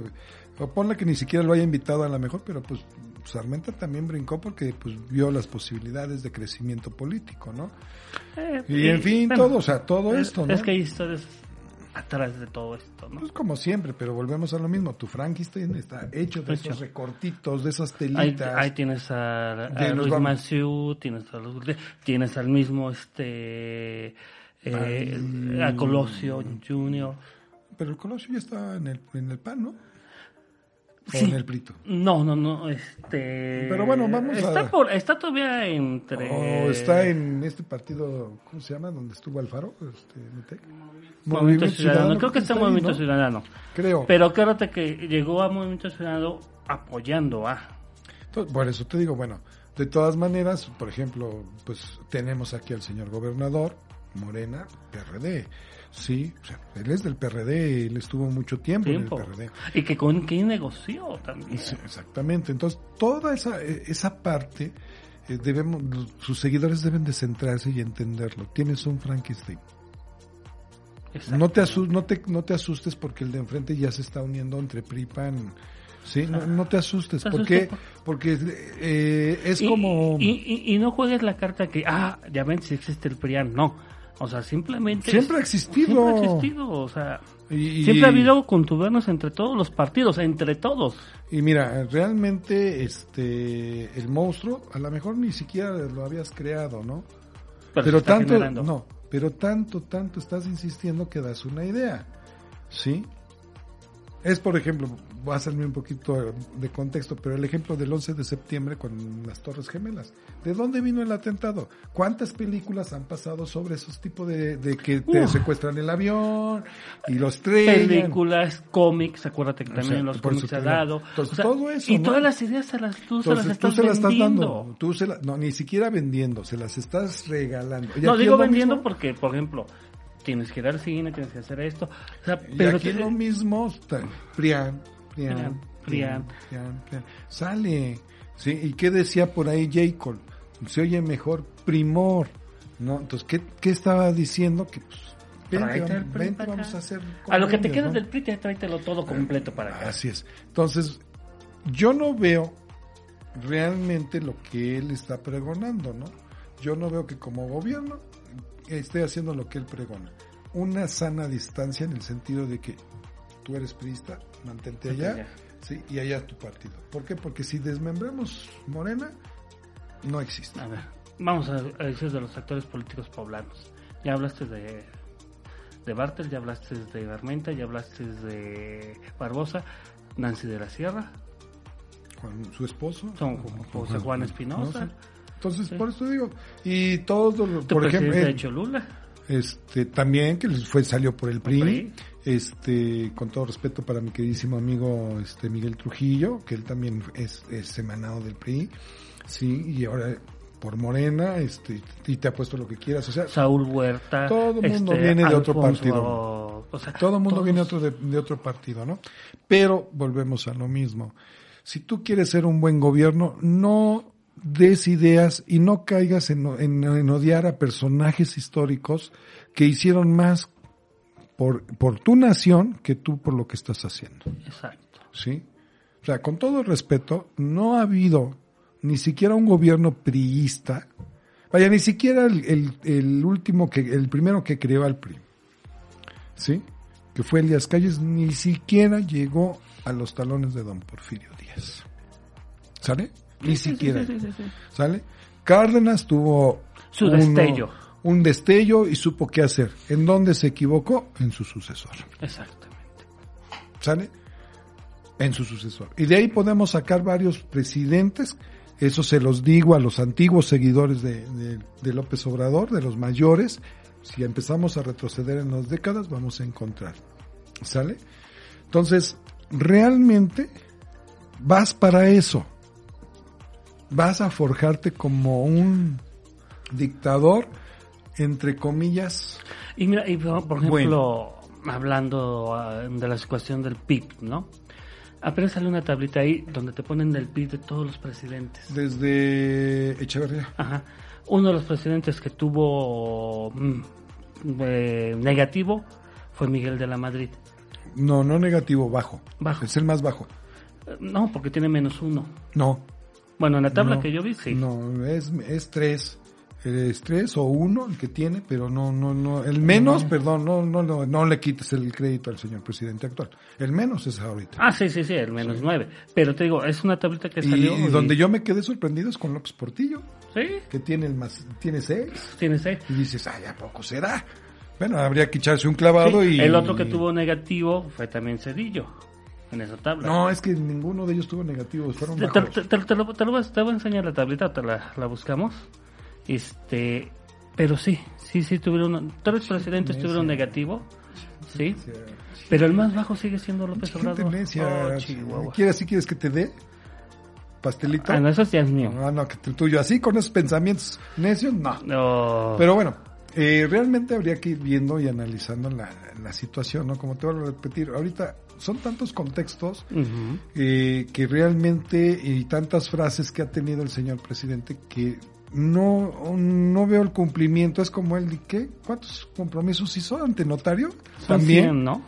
S1: o ponle que ni siquiera lo haya invitado a la mejor, pero pues Sarmenta también brincó porque pues vio las posibilidades de crecimiento político, ¿no?
S2: Eh,
S1: Y en fin,
S2: bueno,
S1: todo, o sea, todo
S2: es,
S1: esto, ¿no?
S2: Es que hay historias atrás de todo esto, ¿no?
S1: Pues como siempre, pero volvemos a lo mismo. Tu Frankenstein está hecho de
S2: Hecho.
S1: esos recortitos, de esas telitas.
S2: ahí tienes a, Luis
S1: vamos-
S2: tienes a los- tienes al mismo este eh, a Colosio Junior.
S1: Pero el Colosio ya está en el, en el pan, ¿no?
S2: Sí.
S1: en el Prito.
S2: No, no, no, este
S1: Pero bueno, vamos a-
S2: está por- está todavía entre
S1: O está en este partido, ¿cómo se llama? Donde estuvo Alfaro, este, Metec.
S2: Movimiento Ciudadano, creo que está en
S1: ahí,
S2: Movimiento
S1: ¿no?
S2: Ciudadano.
S1: Creo.
S2: Pero acuérdate que llegó a Movimiento Ciudadano apoyando a
S1: Entonces, por eso te digo, bueno, de todas maneras, por ejemplo, pues tenemos aquí al señor gobernador, Morena, PRD. Sí, o sea, él es del PRD, él estuvo mucho tiempo,
S2: tiempo.
S1: en el PRD.
S2: Y que con que negoció también.
S1: Sí, exactamente. Entonces, toda esa, eh, esa parte, eh, debemos, sus seguidores deben de centrarse y entenderlo. Tienes un Frankenstein. No te, asu- no, te, no te asustes porque el de enfrente ya se está uniendo entre PRI y PAN. Sí, no, no te asustes.
S2: Te
S1: ¿Por
S2: asustes
S1: qué?
S2: por-
S1: Porque eh, es
S2: Y-
S1: como...
S2: Y, y- y no juegues la carta que, ah, ya ven si existe el PRIAN. No. O sea, simplemente.
S1: Siempre ha existido.
S2: Siempre ha existido. O sea,
S1: y-
S2: siempre ha habido contubernos entre todos los partidos, entre todos.
S1: Y mira, realmente este el monstruo a lo mejor ni siquiera lo habías creado, ¿no?
S2: Pero,
S1: tanto,
S2: generando.
S1: no, pero tanto, tanto estás insistiendo que das una idea, ¿sí? Es, por ejemplo, voy a salirme un poquito de contexto, pero el ejemplo del 11 de septiembre con las Torres Gemelas. ¿De dónde vino el atentado? ¿Cuántas películas han pasado sobre esos tipos de, de que te
S2: Uf.
S1: secuestran el avión y los estrellan?
S2: Películas, cómics, acuérdate que
S1: O
S2: también
S1: sea,
S2: en los cómics se ha dado.
S1: Entonces,
S2: O sea,
S1: todo eso,
S2: y
S1: ¿no?
S2: todas las ideas se las, tú se las estás
S1: tú se las estás
S2: vendiendo.
S1: dando, tú se la- no, ni siquiera vendiendo, se las estás regalando. Y
S2: No, digo vendiendo
S1: mismo.
S2: porque, por ejemplo, tienes que ir al cine, tienes que hacer esto. O sea,
S1: Y
S2: pero
S1: aquí
S2: te-
S1: lo mismo, está- Prian. Sale, ¿sí? ¿Y qué decía por ahí J. Cole? Se oye mejor primor, ¿no? Entonces, ¿qué, qué estaba diciendo? Que pues, vente, vamos, vente, a hacer
S2: A lo que te quedas
S1: ¿no?
S2: del PRI, te tráetelo todo completo para acá.
S1: Así es. Entonces, yo no veo realmente lo que él está pregonando, ¿no? Yo no veo que como gobierno esté haciendo lo que él pregona. Una sana distancia en el sentido de que tú eres priista, mantente allá,
S2: allá.
S1: sí, y allá tu partido. ¿Por qué? Porque si desmembramos Morena, no existe.
S2: A ver, vamos a, decir de los actores políticos poblanos. Ya hablaste de, de Bartel, ya hablaste de Armenta, ya hablaste de Barbosa, Nancy de la Sierra,
S1: Juan, su esposo.
S2: Son José Juan Espinosa.
S1: Entonces,
S2: Sí.
S1: por eso digo, y todos, los- por ejemplo,
S2: de
S1: él-
S2: Cholula.
S1: este también que les fue salió por el PRI,
S2: PRI.
S1: Este con todo respeto para mi queridísimo amigo este Miguel Trujillo que él también es, es emanado del PRI sí y ahora por Morena este y te ha puesto lo que quieras o sea
S2: Saúl Huerta. este,
S1: Todo mundo viene de otro
S2: partido. O sea,
S1: todo el mundo
S2: todos-
S1: viene otro de, de otro partido no pero volvemos a lo mismo si tú quieres ser un buen gobierno no des ideas y no caigas en, en- en odiar a personajes históricos que hicieron más por, por tu nación que tú por lo que estás haciendo.
S2: Exacto.
S1: ¿Sí? O sea, con todo respeto, no ha habido ni siquiera un gobierno priista, vaya, ni siquiera el, el, el último que, el primero que creó al PRI, ¿sí? Que fue Elías Calles, ni siquiera llegó a los talones de don Porfirio Díaz. ¿Sale? Ni
S2: Sí,
S1: siquiera.
S2: sí, sí, sí.
S1: ¿Sale? Cárdenas tuvo
S2: Su
S1: uno-
S2: destello.
S1: Un destello y supo qué hacer. ¿En dónde se equivocó? En su sucesor.
S2: Exactamente.
S1: ¿Sale? En su sucesor. Y de ahí podemos sacar varios presidentes. Eso se los digo a los antiguos seguidores de, de- de López Obrador, de los mayores. Si empezamos a retroceder en las décadas, vamos a encontrar. ¿Sale? Entonces, realmente vas para eso. Vas a forjarte como un dictador, entre comillas.
S2: Y mira, y por por ejemplo,
S1: Bueno.
S2: hablando ah, de la situación del PIB, ¿no? Apenas sale una tablita ahí donde te ponen el PIB de todos los presidentes.
S1: Desde Echeverría.
S2: Ajá. Uno de los presidentes que tuvo mm, eh, negativo fue Miguel de la Madrid.
S1: No, no negativo, bajo.
S2: Bajo.
S1: Es el más bajo.
S2: Eh, No, porque tiene menos uno.
S1: No.
S2: Bueno, en la tabla
S1: no,
S2: que yo vi, sí.
S1: No, es, es tres. Es tres o uno el que tiene, pero no, no, no. El menos,
S2: No.
S1: perdón, no, no, no, no le quites el crédito al señor presidente actual. El menos es ahorita.
S2: Ah, sí, sí, sí, el menos nueve. Pero te digo, es una tablita que
S1: y,
S2: salió.
S1: y donde yo me quedé sorprendido es con López Portillo,
S2: Sí,
S1: que tiene el más, tiene seis.
S2: tiene seis.
S1: Y dices, ay, ¿a poco será? Bueno, habría que echarse un clavado
S2: Sí,
S1: y.
S2: El otro que tuvo negativo fue también Cedillo, en esa tabla.
S1: No, es que ninguno de ellos tuvo negativo, fueron
S2: te, te,
S1: bajos.
S2: te- te- te lo, te lo voy a enseñar la tablita, te la, la buscamos. Este, pero sí, sí, sí tuvieron, tres presidentes
S1: necia.
S2: tuvieron negativo, sí, pero el más bajo sigue siendo López Obrador. Oh.
S1: ¿Quieres, si quieres que te dé? ¿Pastelito?
S2: Ah, no, eso ya es mío.
S1: No, no, que el tuyo. Así con esos pensamientos necios, no.
S2: No.
S1: Pero bueno, eh, realmente habría que ir viendo y analizando la, la situación, ¿no? Como te vuelvo a repetir, ahorita son tantos contextos eh, que realmente y tantas frases que ha tenido el señor presidente que no, no veo el cumplimiento. Es como él, ¿qué? ¿Cuántos compromisos hizo ante notario?
S2: Son 100, ¿no?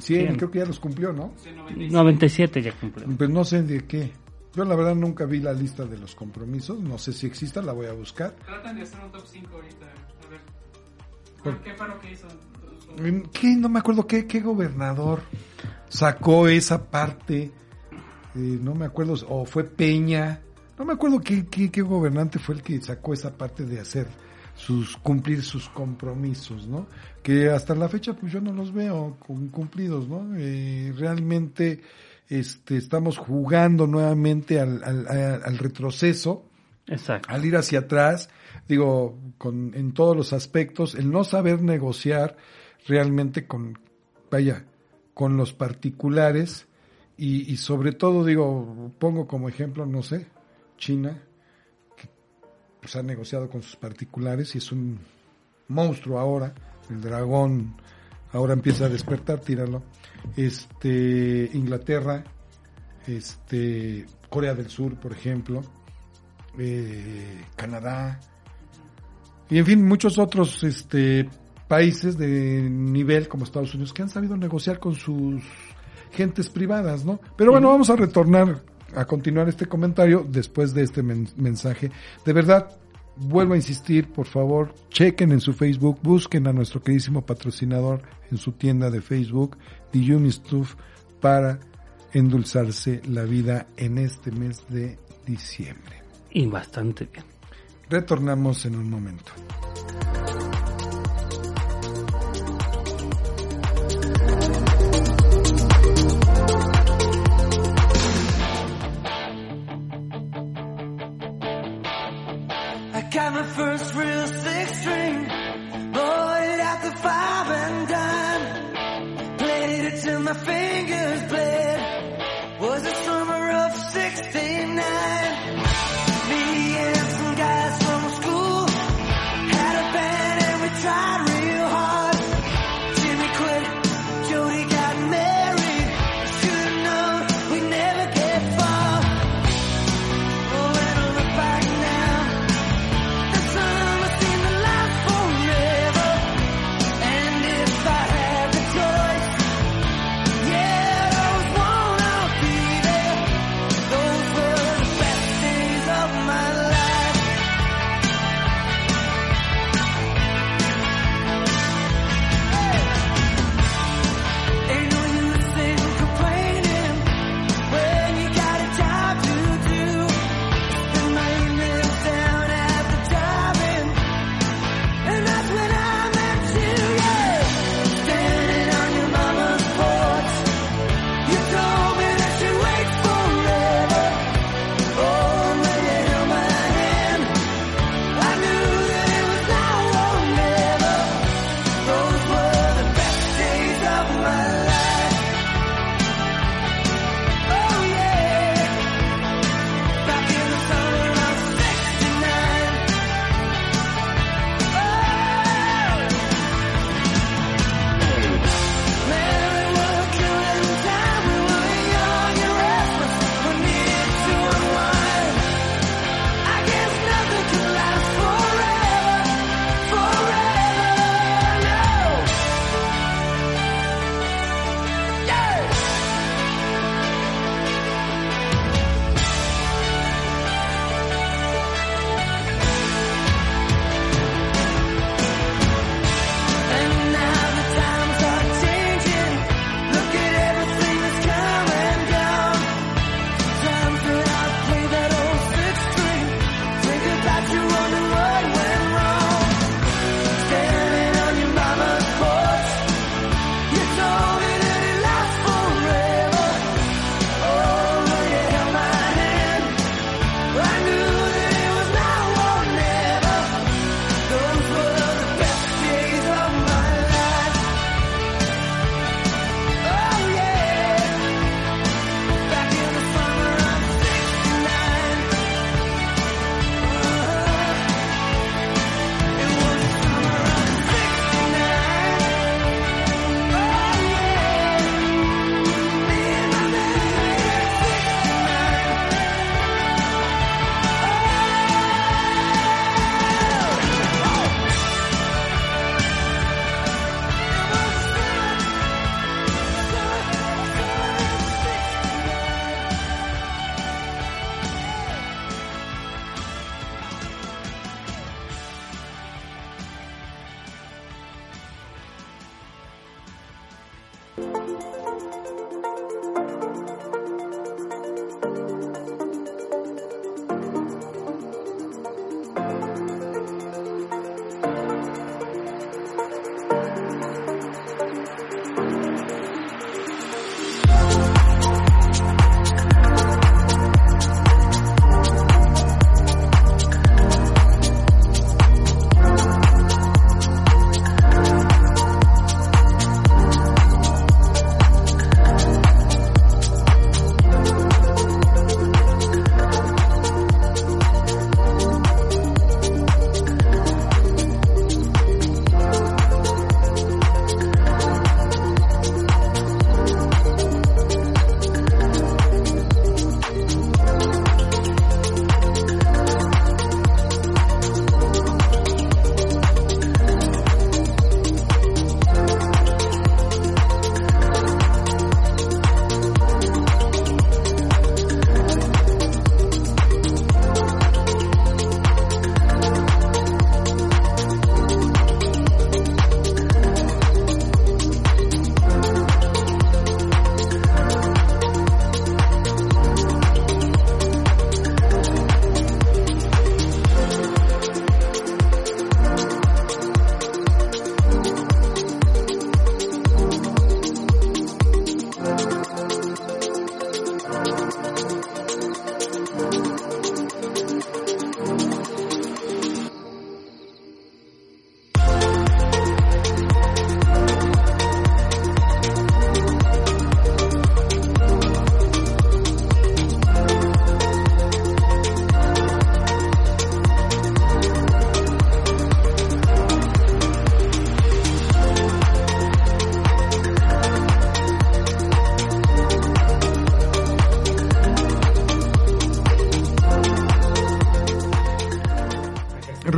S1: 100,
S2: 100.
S1: creo que ya los cumplió, ¿no?
S2: 97 ya cumplió.
S1: Pues no sé de qué. Yo la verdad nunca vi la lista de los compromisos, no sé si exista, la voy a buscar.
S4: Tratan de hacer un top 5 ahorita. A ver. ¿Por qué lo que hizo?
S1: ¿Qué? No me acuerdo qué, qué gobernador sacó esa parte. Eh, no me acuerdo, o fue Peña. No me acuerdo qué, qué, qué gobernante fue el que sacó esa parte de hacer sus cumplir sus compromisos, ¿no? Que hasta la fecha pues yo no los veo cum- cumplidos, ¿no? Eh, realmente este estamos jugando nuevamente al, al, al- al retroceso,
S2: Exacto.
S1: al ir hacia atrás, digo, con, en todos los aspectos, el no saber negociar realmente con, vaya, con los particulares y, y sobre todo, digo, pongo como ejemplo, no sé, China, que pues, ha negociado con sus particulares y es un monstruo ahora, el dragón ahora empieza a despertar, tíralo, este, Inglaterra, este, Corea del Sur, por ejemplo, eh, Canadá, y en fin, muchos otros este, países de nivel como Estados Unidos que han sabido negociar con sus gentes privadas, ¿no? Pero bueno, vamos a retornar a continuar este comentario después de este men- mensaje. De verdad, vuelvo a insistir, por favor, chequen en su Facebook, busquen a nuestro queridísimo patrocinador en su tienda de Facebook, The Stuff, para endulzarse la vida en este mes de diciembre.
S2: Y bastante bien.
S1: Retornamos en un momento.
S5: my face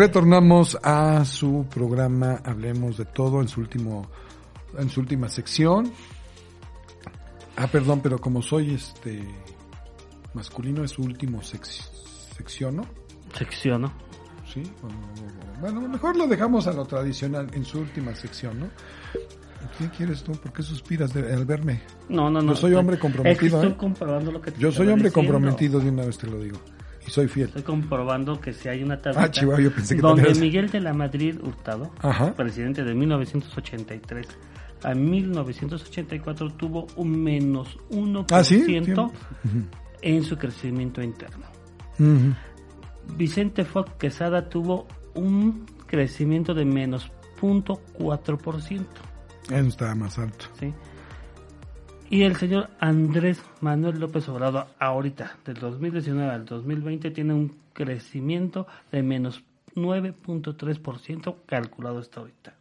S1: Retornamos a su programa Hablemos de todo en su último en su última sección. Ah, perdón, pero como soy este masculino es su último sec- sección, ¿no?
S2: Sección, ¿no?
S1: Sí. Bueno, mejor lo dejamos a lo tradicional en su última sección, ¿no? ¿Qué quieres tú? ¿Por qué suspiras de- al verme?
S2: No, no, no.
S1: Yo soy hombre
S2: Es
S1: comprometido,
S2: que estoy
S1: ¿eh?
S2: comprobando lo que te
S1: Yo soy hombre
S2: diciendo.
S1: comprometido, de una vez te lo digo. Y soy fiel.
S2: Estoy comprobando que si hay una tablita
S1: Ah, Chihuahua, yo pensé que
S2: donde Miguel de la Madrid Hurtado,
S1: Ajá.
S2: presidente de 1983 a 1984 tuvo un menos 1%
S1: Ah,
S2: en su crecimiento interno. Vicente Fox Quesada tuvo un crecimiento de menos 0.4%.
S1: Eso estaba más alto.
S2: ¿sí? Y el señor Andrés Manuel López Obrador, ahorita, del 2019 al 2020, tiene un crecimiento de menos 9.3% calculado hasta ahorita.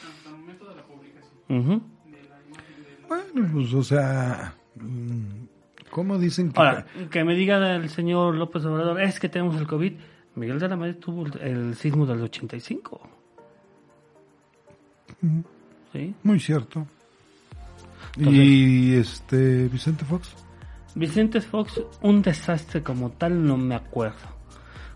S4: Hasta el momento de la publicación
S2: Ujú.
S4: de la imagen del...
S1: Bueno, pues, o sea, mm, ¿cómo dicen que...
S2: Ahora, que me diga el señor López Obrador, es que tenemos el COVID. Miguel de la Madrid tuvo el, el sismo del 85. ¿Sí?
S1: Muy cierto. Y este, Vicente Fox.
S2: Vicente Fox, un desastre como tal, no me acuerdo.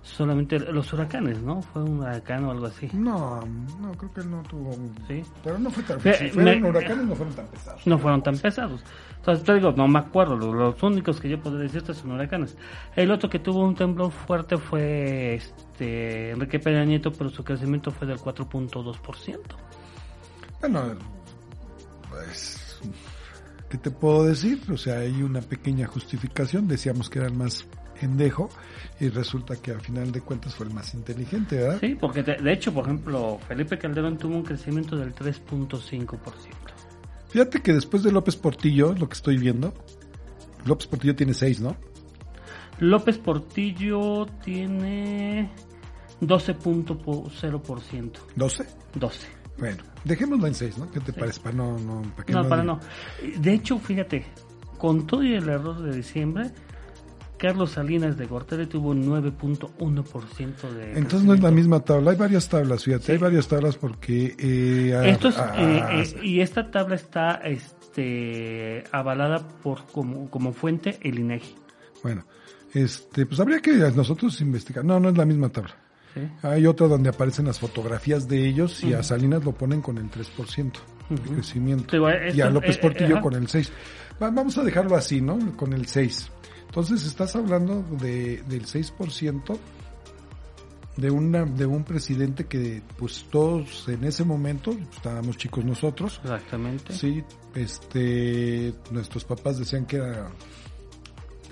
S2: Solamente los huracanes, ¿no? Fue un huracán o algo así.
S1: No, no, creo que él no tuvo...
S2: Sí.
S1: Pero no fue tan... Si fueron
S2: me-
S1: huracanes no fueron tan pesados.
S2: No fueron tan pesados. Entonces te digo, no me acuerdo. Los, los únicos que yo puedo decirte son huracanes. El otro que tuvo un temblor fuerte fue este Enrique Peña Nieto, pero su crecimiento fue del 4.2%.
S1: Bueno, pues, ¿qué te puedo decir? O sea, hay una pequeña justificación. Decíamos que era el más pendejo y resulta que al final de cuentas fue el más inteligente, ¿verdad?
S2: Sí, porque de, de hecho, por ejemplo, Felipe Calderón tuvo un crecimiento del 3.5%.
S1: Fíjate que después de López Portillo, lo que estoy viendo, López Portillo tiene seis, ¿no?
S2: López Portillo tiene 12.0%.
S1: 12.
S2: 12.
S1: Bueno, dejémoslo en seis, ¿no? ¿Qué te parece? Para no, no, para que
S2: No, para
S1: diga-
S2: no. De hecho, fíjate, con todo el error de diciembre, Carlos Salinas de Gortari tuvo un 9.1% de...
S1: Entonces no es la misma tabla, hay varias tablas, fíjate, hay varias tablas porque... Eh,
S2: Esto es, eh, eh, y esta tabla está este, avalada por como, como fuente el INEGI.
S1: Bueno, este, pues habría que nosotros investigar. No, no es la misma tabla.
S2: ¿Sí?
S1: Hay otra donde aparecen las fotografías de ellos y a Salinas lo ponen con el 3% de
S2: Ujú.
S1: crecimiento.
S2: Digo,
S1: y a López
S2: eh, eh,
S1: Portillo
S2: ajá.
S1: con el 6. Va- vamos a dejarlo así, ¿no? Con el 6. Entonces estás hablando de, del 6% de una de un presidente que pues todos en ese momento estábamos chicos nosotros
S2: Exactamente.
S1: sí este nuestros papás decían que era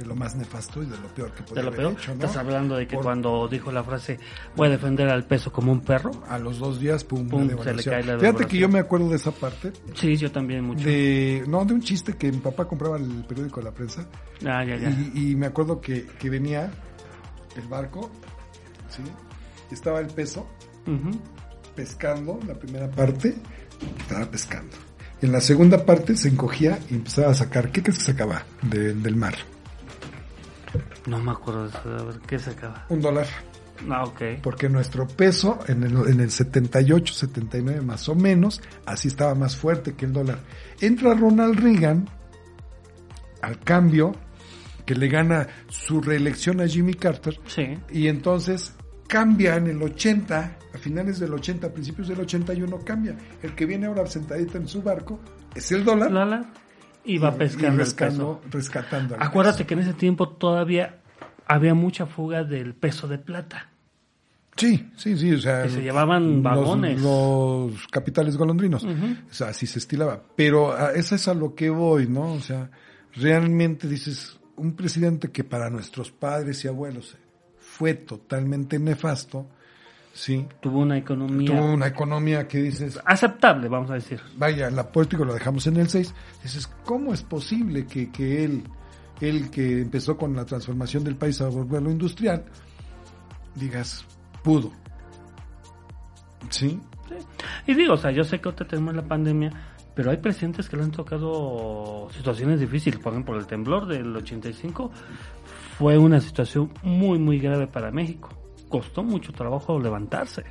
S1: de lo más nefasto y de lo peor que podía
S2: De lo
S1: haber
S2: peor,
S1: hecho, ¿no?
S2: estás hablando de que
S1: Por-
S2: cuando dijo la frase voy a defender al peso como un perro.
S1: a los dos días pum,
S2: Pum, se le cae la
S1: fíjate que yo me acuerdo de esa parte
S2: Sí, yo también mucho.
S1: de no de un chiste que mi papá compraba el periódico de la prensa
S2: Ah, ya, ya.
S1: y, y me acuerdo que, que venía el barco sí estaba el peso
S2: Ujú.
S1: pescando la primera parte estaba pescando en la segunda parte se encogía y empezaba a sacar ¿qué crees que sacaba de- del mar?
S2: No me acuerdo de eso. A ver, ¿qué se acaba?
S1: un dólar
S2: Ah, ok.
S1: porque nuestro peso en el, en el 78, 79 más o menos, así estaba más fuerte que el dólar. Entra Ronald Reagan al cambio, que le gana su reelección a Jimmy Carter,
S2: Sí.
S1: y entonces cambia en el 80, a finales del 80, a principios del 81 cambia. El que viene ahora sentadito en su barco es el dólar.
S2: Lala y va pescando
S1: y
S2: el
S1: rescando-
S2: peso.
S1: rescatando.
S2: Acuérdate
S1: peso.
S2: que en ese tiempo todavía había mucha fuga del peso de plata.
S1: Sí, sí, sí, o sea,
S2: Que se llevaban vagones.
S1: Los, capitales golondrinos.
S2: Ujú.
S1: O sea, así se estilaba. Pero a, eso es a lo que voy, ¿no? O sea, realmente dices, un presidente que para nuestros padres y abuelos fue totalmente nefasto, sí,
S2: Tuvo una economía
S1: tuvo una economía que dices,
S2: aceptable, vamos a decir.
S1: vaya, la política lo dejamos en el 6, dices, ¿cómo es posible que, que él, él que empezó con la transformación del país a volverlo industrial, digas, pudo? ¿Sí?
S2: Y digo, o sea, yo sé que ahorita tenemos la pandemia, pero hay presidentes que le han tocado situaciones difíciles. Por ejemplo, el temblor del 85 fue una situación muy, muy grave para México. costó mucho trabajo levantarse.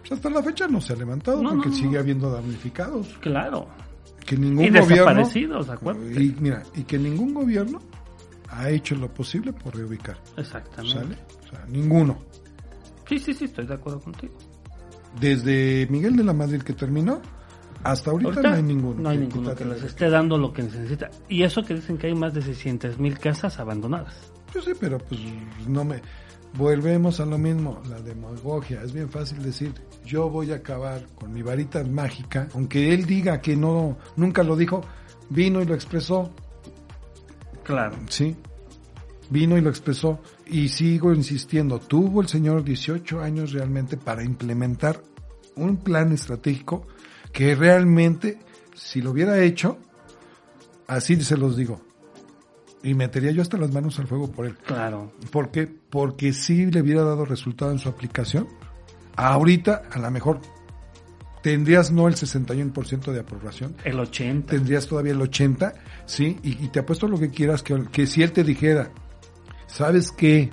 S1: Pues hasta la fecha no se ha levantado
S2: No,
S1: porque
S2: no, no.
S1: sigue habiendo damnificados.
S2: Claro.
S1: Que ningún
S2: Y
S1: gobierno.
S2: desaparecidos, acuérdate.
S1: Y, mira, y que ningún gobierno ha hecho lo posible por reubicar.
S2: Exactamente.
S1: ¿Sale? O sea, ninguno.
S2: Sí, sí, sí, estoy de acuerdo contigo.
S1: Desde Miguel de la Madrid que terminó, hasta ahorita,
S2: Ahorita
S1: no hay ninguno.
S2: No hay
S1: que-
S2: ninguno
S1: que
S2: que les esté dando lo que necesita. Y eso que dicen que hay más de 600 mil casas abandonadas.
S1: Yo sé, pero pues no me... Volvemos a lo mismo, la demagogia. Es bien fácil decir, yo voy a acabar con mi varita mágica, aunque él diga que no, nunca lo dijo, vino y lo expresó,
S2: Claro.
S1: ¿sí? Vino y lo expresó. Y sigo insistiendo, tuvo el señor 18 años realmente para implementar un plan estratégico que realmente, si lo hubiera hecho, así se los digo, y metería yo hasta las manos al fuego por él.
S2: Claro.
S1: ¿Por qué? Porque si le hubiera dado resultado en su aplicación, ahorita a lo mejor tendrías no el 61% de aprobación,
S2: El 80.
S1: tendrías todavía el 80, ¿sí? Y, y te apuesto lo que quieras, que, que si él te dijera, ¿sabes qué?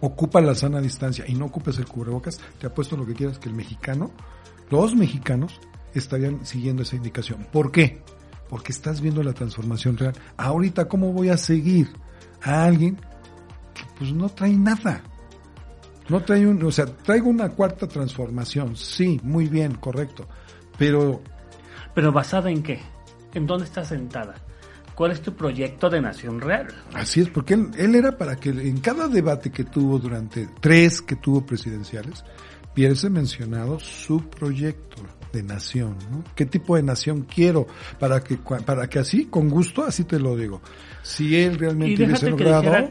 S1: Ocupa la sana distancia y no ocupes el cubrebocas, te apuesto lo que quieras, que el mexicano, los mexicanos, estarían siguiendo esa indicación. ¿Por qué? Porque estás viendo la transformación real. Ahorita, ¿cómo voy a seguir a alguien que pues no trae nada? No trae un, o sea, traigo una cuarta transformación, sí, muy bien, correcto, pero
S2: Pero basada en qué? ¿En dónde está sentada? ¿Cuál es tu proyecto de nación real?
S1: Así es, porque él, él era para que en cada debate que tuvo durante tres que tuvo presidenciales, hubiese mencionado su proyecto de nación, ¿no? ¿Qué tipo de nación quiero? Para que, para que así, con gusto, así te lo digo. Si él realmente hubiese logrado,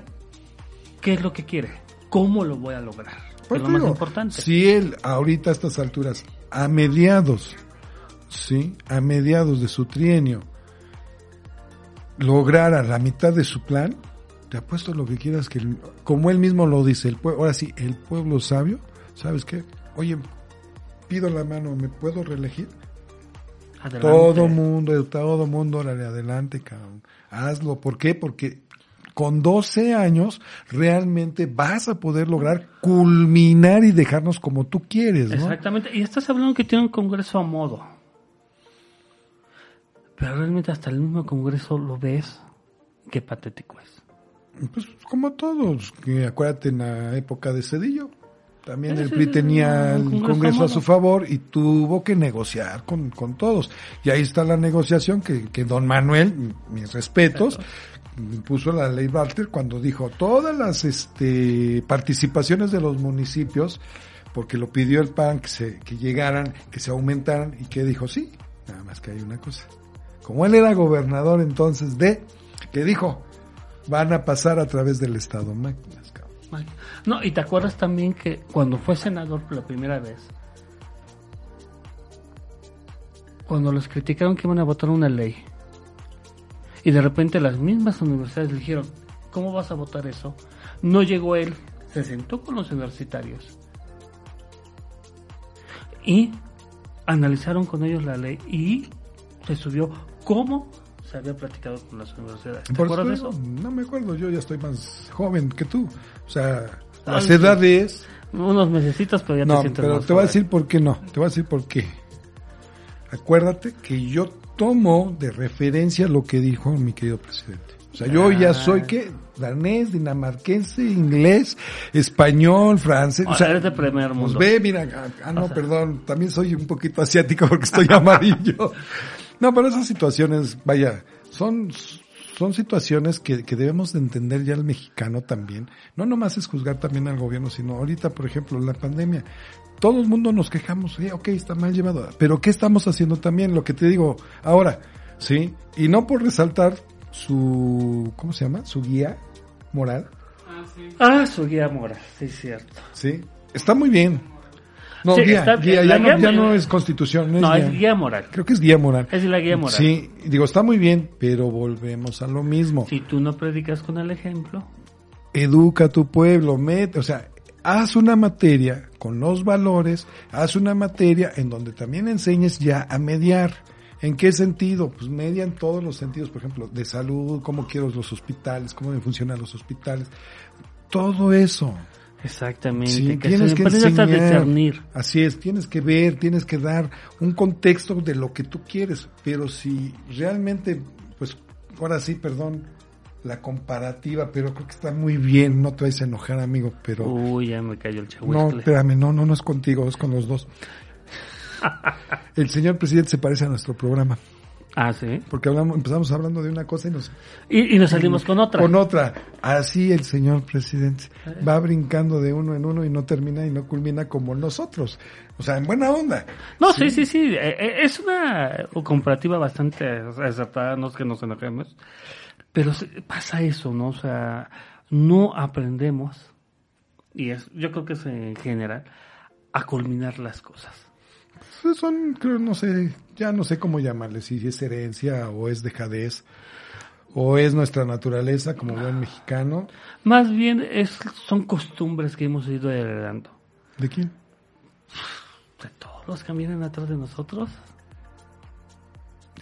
S2: qué es lo que quiere. ¿Cómo lo voy a lograr?
S1: pues
S2: es lo más importante.
S1: si él ahorita a estas alturas, a mediados, sí, a mediados de su trienio, lograra la mitad de su plan, te apuesto lo que quieras que, como él mismo lo dice, el pue- ahora sí, el pueblo sabio, ¿sabes qué? Oye, pido la mano, ¿me puedo reelegir?
S2: Adelante.
S1: Todo mundo, todo mundo, órale, adelante, cabrón. Hazlo. ¿Por qué? Porque con 12 años realmente vas a poder lograr culminar y dejarnos como tú quieres, ¿no?
S2: Exactamente. Y estás hablando que tiene un congreso a modo. Pero realmente hasta el mismo congreso lo ves. Qué patético es.
S1: Pues como todos, acuérdate en la época de Cedillo. También el PRI tenía el
S2: congreso
S1: a su favor y tuvo que negociar con, con todos. Y ahí está la negociación que, que don Manuel, mis respetos, puso la ley Barter cuando dijo todas las este, participaciones de los municipios, porque lo pidió el PAN que, se, que llegaran, que se aumentaran y que dijo sí, nada más que hay una cosa. Como él era gobernador entonces de, que dijo, van a pasar a través del Estado máquinas,
S2: No, y te acuerdas también que cuando fue senador por la primera vez, cuando los criticaron que iban a votar una ley, y de repente las mismas universidades le dijeron, ¿cómo vas a votar eso? No llegó él, se sentó con los universitarios y analizaron con ellos la ley y se subió cómo se había platicado con las universidades. ¿Te
S1: Por
S2: acuerdas de
S1: eso No me acuerdo, yo ya estoy más joven que tú. O sea,
S2: Ah,
S1: las
S2: sí.
S1: edades...
S2: Unos mesecitos, pero ya te
S1: No,
S2: sientes
S1: pero
S2: más
S1: te voy a decir por qué no. Te voy a decir por qué. Acuérdate que yo tomo de referencia lo que dijo mi querido presidente. O sea, yo ya
S2: Ah.
S1: soy que danés, dinamarquense, inglés, español, francés.
S2: O sea, eres de primer
S1: pues
S2: mundo.
S1: ve, mira, ah, ah, no,
S2: O sea.
S1: perdón, también soy un poquito asiático porque estoy amarillo. No, pero esas situaciones, vaya, son, son situaciones que, que debemos de entender ya el mexicano también. No nomás es juzgar también al gobierno, sino ahorita, por ejemplo, la pandemia. Todo el mundo nos quejamos, sí, ok, está mal llevado, pero ¿qué estamos haciendo también? Lo que te digo ahora, ¿sí? Y no por resaltar su, ¿cómo se llama? Su guía moral,
S4: Ah, sí.
S2: Ah, su guía moral, sí, cierto.
S1: ¿sí? Está muy bien. No,
S2: Sí,
S1: guía,
S2: está-
S1: guía, ya, no,
S2: guía
S1: ya
S2: moral-
S1: no es constitución, no es
S2: No,
S1: guía.
S2: es guía moral.
S1: Creo que es guía moral.
S2: Es la guía moral.
S1: Sí, digo, está muy bien, pero volvemos a lo mismo.
S2: Si tú no predicas con el ejemplo,
S1: Educa a tu pueblo, mete, o sea, haz una materia con los valores, haz una materia en donde también enseñes ya a mediar. ¿En qué sentido? Pues media en todos los sentidos, por ejemplo, de salud, cómo quiero los hospitales, cómo funcionan los hospitales, todo eso.
S2: Exactamente.
S1: Sí,
S2: que
S1: tienes que enseñar.
S2: discernir.
S1: Así es, tienes que ver, tienes que dar un contexto de lo que tú quieres, pero si realmente, pues ahora sí, perdón, la comparativa, pero creo que está muy bien, no te vayas a enojar, amigo, pero
S2: Uy, ya me cayó el
S1: no,
S2: chahuiscle.
S1: espérame, no, no, no es contigo, es con los dos. El señor presidente se parece a nuestro programa,
S2: Ah, sí.
S1: porque hablamos, empezamos hablando de una cosa y nos
S2: Y, y nos salimos con otra.
S1: con otra. Así el señor presidente va brincando de uno en uno y no termina y no culmina como nosotros. O sea, en buena onda.
S2: No, sí, sí, sí. eh, eh, Es una comparativa bastante acertada, no es que nos enojemos. Pero pasa eso, ¿no? O sea, no aprendemos, y es, yo creo que es en general, a culminar las cosas.
S1: Pues Son, creo, no sé, ya no sé cómo llamarle, si es herencia o es dejadez o es nuestra naturaleza como buen mexicano.
S2: Más bien es, son costumbres que hemos ido heredando.
S1: ¿De quién?
S2: De todos los que vienen atrás de nosotros.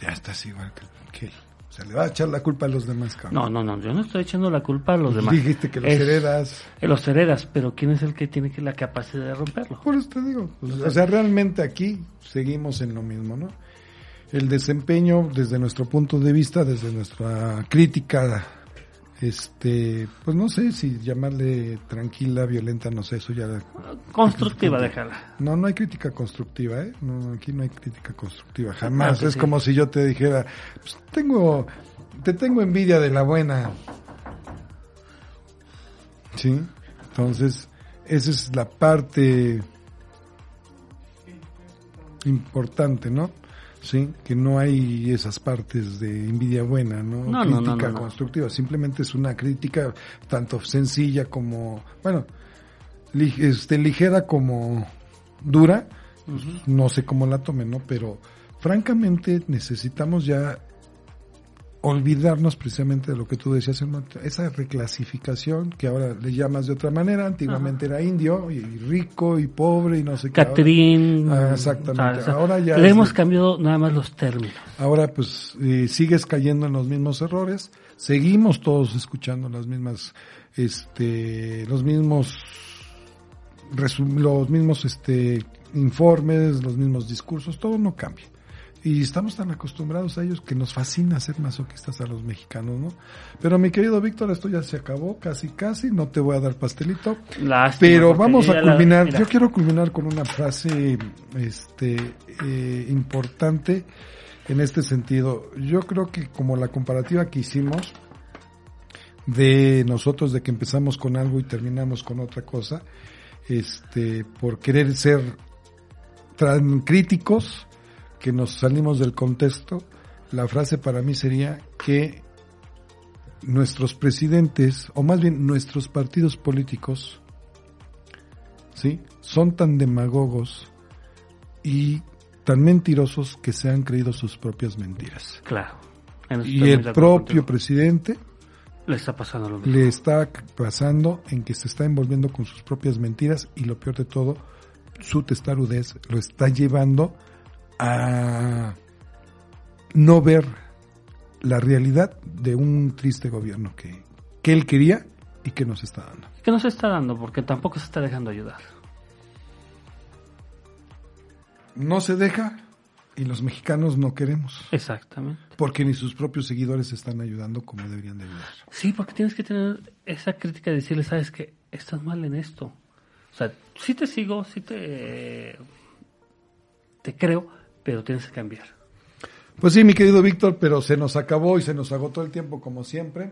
S1: Ya estás igual que, que sea, le va a echar la culpa a los demás, cabrón.
S2: No, no, no, yo no estoy echando la culpa a los demás.
S1: Dijiste que los
S2: Es-
S1: heredas.
S2: eh, Los heredas, pero ¿quién es el que tiene que la capacidad de romperlo?
S1: Por eso te digo. O sea, realmente aquí seguimos en lo mismo, ¿no? El desempeño desde nuestro punto de vista, desde nuestra crítica, este, pues no sé si llamarle tranquila, violenta, no sé, eso ya...
S2: Constructiva, déjala.
S1: No, no hay crítica constructiva, ¿eh? No, aquí no hay crítica constructiva, jamás.
S2: Claro que
S1: es
S2: sí.
S1: como si yo te dijera, pues tengo, te tengo envidia de la buena. ¿Sí? Entonces, esa es la parte importante, ¿no? Sí, que no hay esas partes de envidia buena, ¿no?
S2: No,
S1: crítica
S2: no, no.
S1: constructiva, simplemente es una crítica tanto sencilla como, bueno, li- este, ligera como dura, no sé cómo la tomen, ¿no? Pero francamente necesitamos ya olvidarnos precisamente de lo que tú decías, esa reclasificación que ahora le llamas de otra manera, antiguamente era indio y rico y pobre y no sé qué. ahora-
S2: Catrín.
S1: Ah, exactamente. Ahora ya
S2: Le hemos
S1: de-
S2: cambiado nada más los términos.
S1: Ahora pues eh, sigues cayendo en los mismos errores, seguimos todos escuchando las mismas, este, los mismos, resum- los mismos, este, informes, los mismos discursos, todo no cambia. Y estamos tan acostumbrados a ellos que nos fascina ser masoquistas a los mexicanos, ¿no? Pero mi querido Víctor, esto ya se acabó, casi casi, no te voy a dar pastelito.
S2: Lástima,
S1: Pero vamos a
S2: la-
S1: culminar, yo quiero culminar con una frase este eh, importante en este sentido. Yo creo que como la comparativa que hicimos de nosotros de que empezamos con algo y terminamos con otra cosa, este por querer ser tan críticos que nos salimos del contexto, la frase para mí sería que nuestros presidentes, o más bien nuestros partidos políticos, ¿sí? Son tan demagogos y tan mentirosos que se han creído sus propias mentiras.
S2: Claro.
S1: Y el propio
S2: contigo.
S1: presidente
S2: Le está pasando lo mismo.
S1: le está pasando en que se está envolviendo con sus propias mentiras y lo peor de todo, su testarudez lo está llevando a no ver la realidad de un triste gobierno que, que él quería y que nos está dando.
S2: Que no se está dando porque tampoco se está dejando ayudar.
S1: No se deja y los mexicanos no queremos,
S2: Exactamente.
S1: porque ni sus propios seguidores se están ayudando como deberían de ayudar.
S2: Sí, porque tienes que tener esa crítica de decirle, sabes que estás mal en esto. O sea, sí te sigo, sí te, te creo, pero tienes que cambiar.
S1: Pues sí, mi querido Víctor, pero se nos acabó y se nos agotó el tiempo como siempre.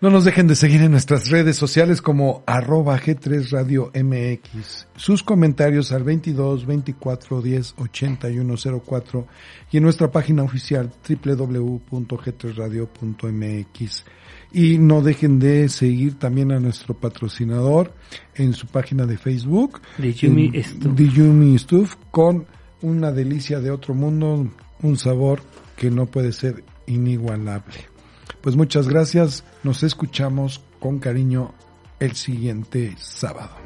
S1: No nos dejen de seguir en nuestras redes sociales como arroba G3 Radio MX. Sus comentarios al 22 24 10 81 04 y en nuestra página oficial www.g3radio.mx. Y no dejen de seguir también a nuestro patrocinador en su página de Facebook. En-
S2: Stuff.
S1: de Yumi Stuff con una delicia de otro mundo, un sabor que no puede ser inigualable. Pues muchas gracias, nos escuchamos con cariño el siguiente sábado.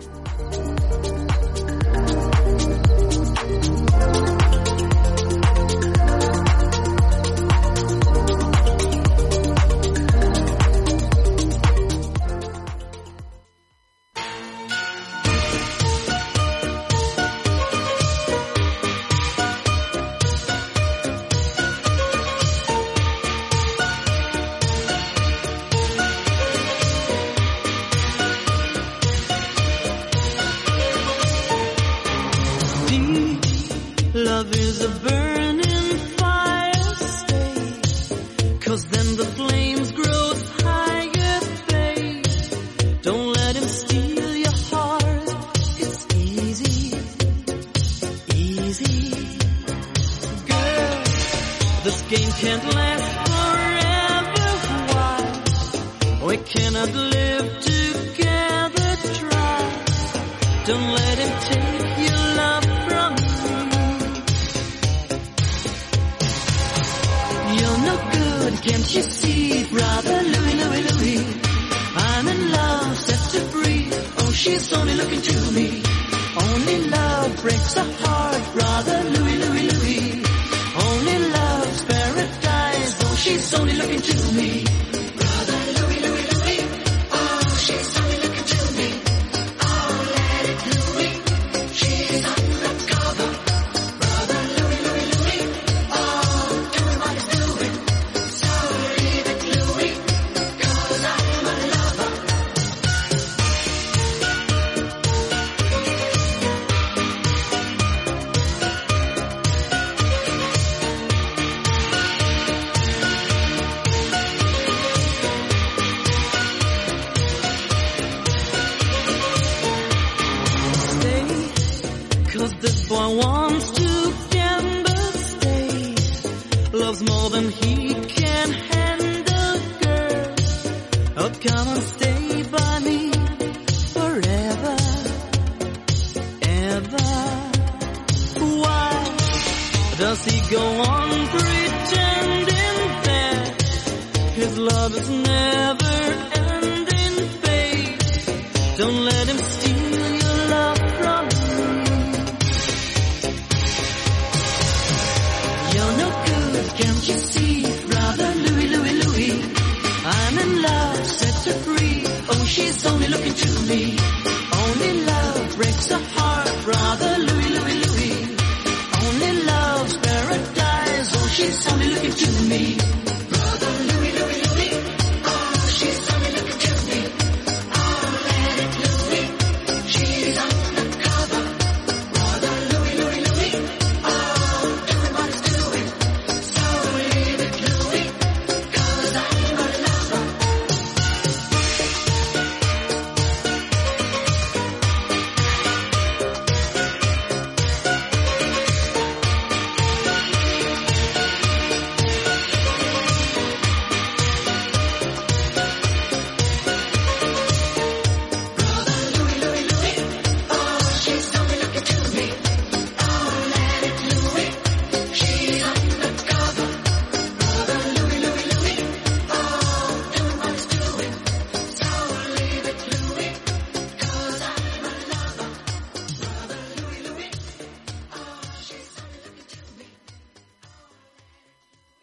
S5: For. Loves more than he can handle, girl. Oh, come and stay by me forever, ever. Why does he go on?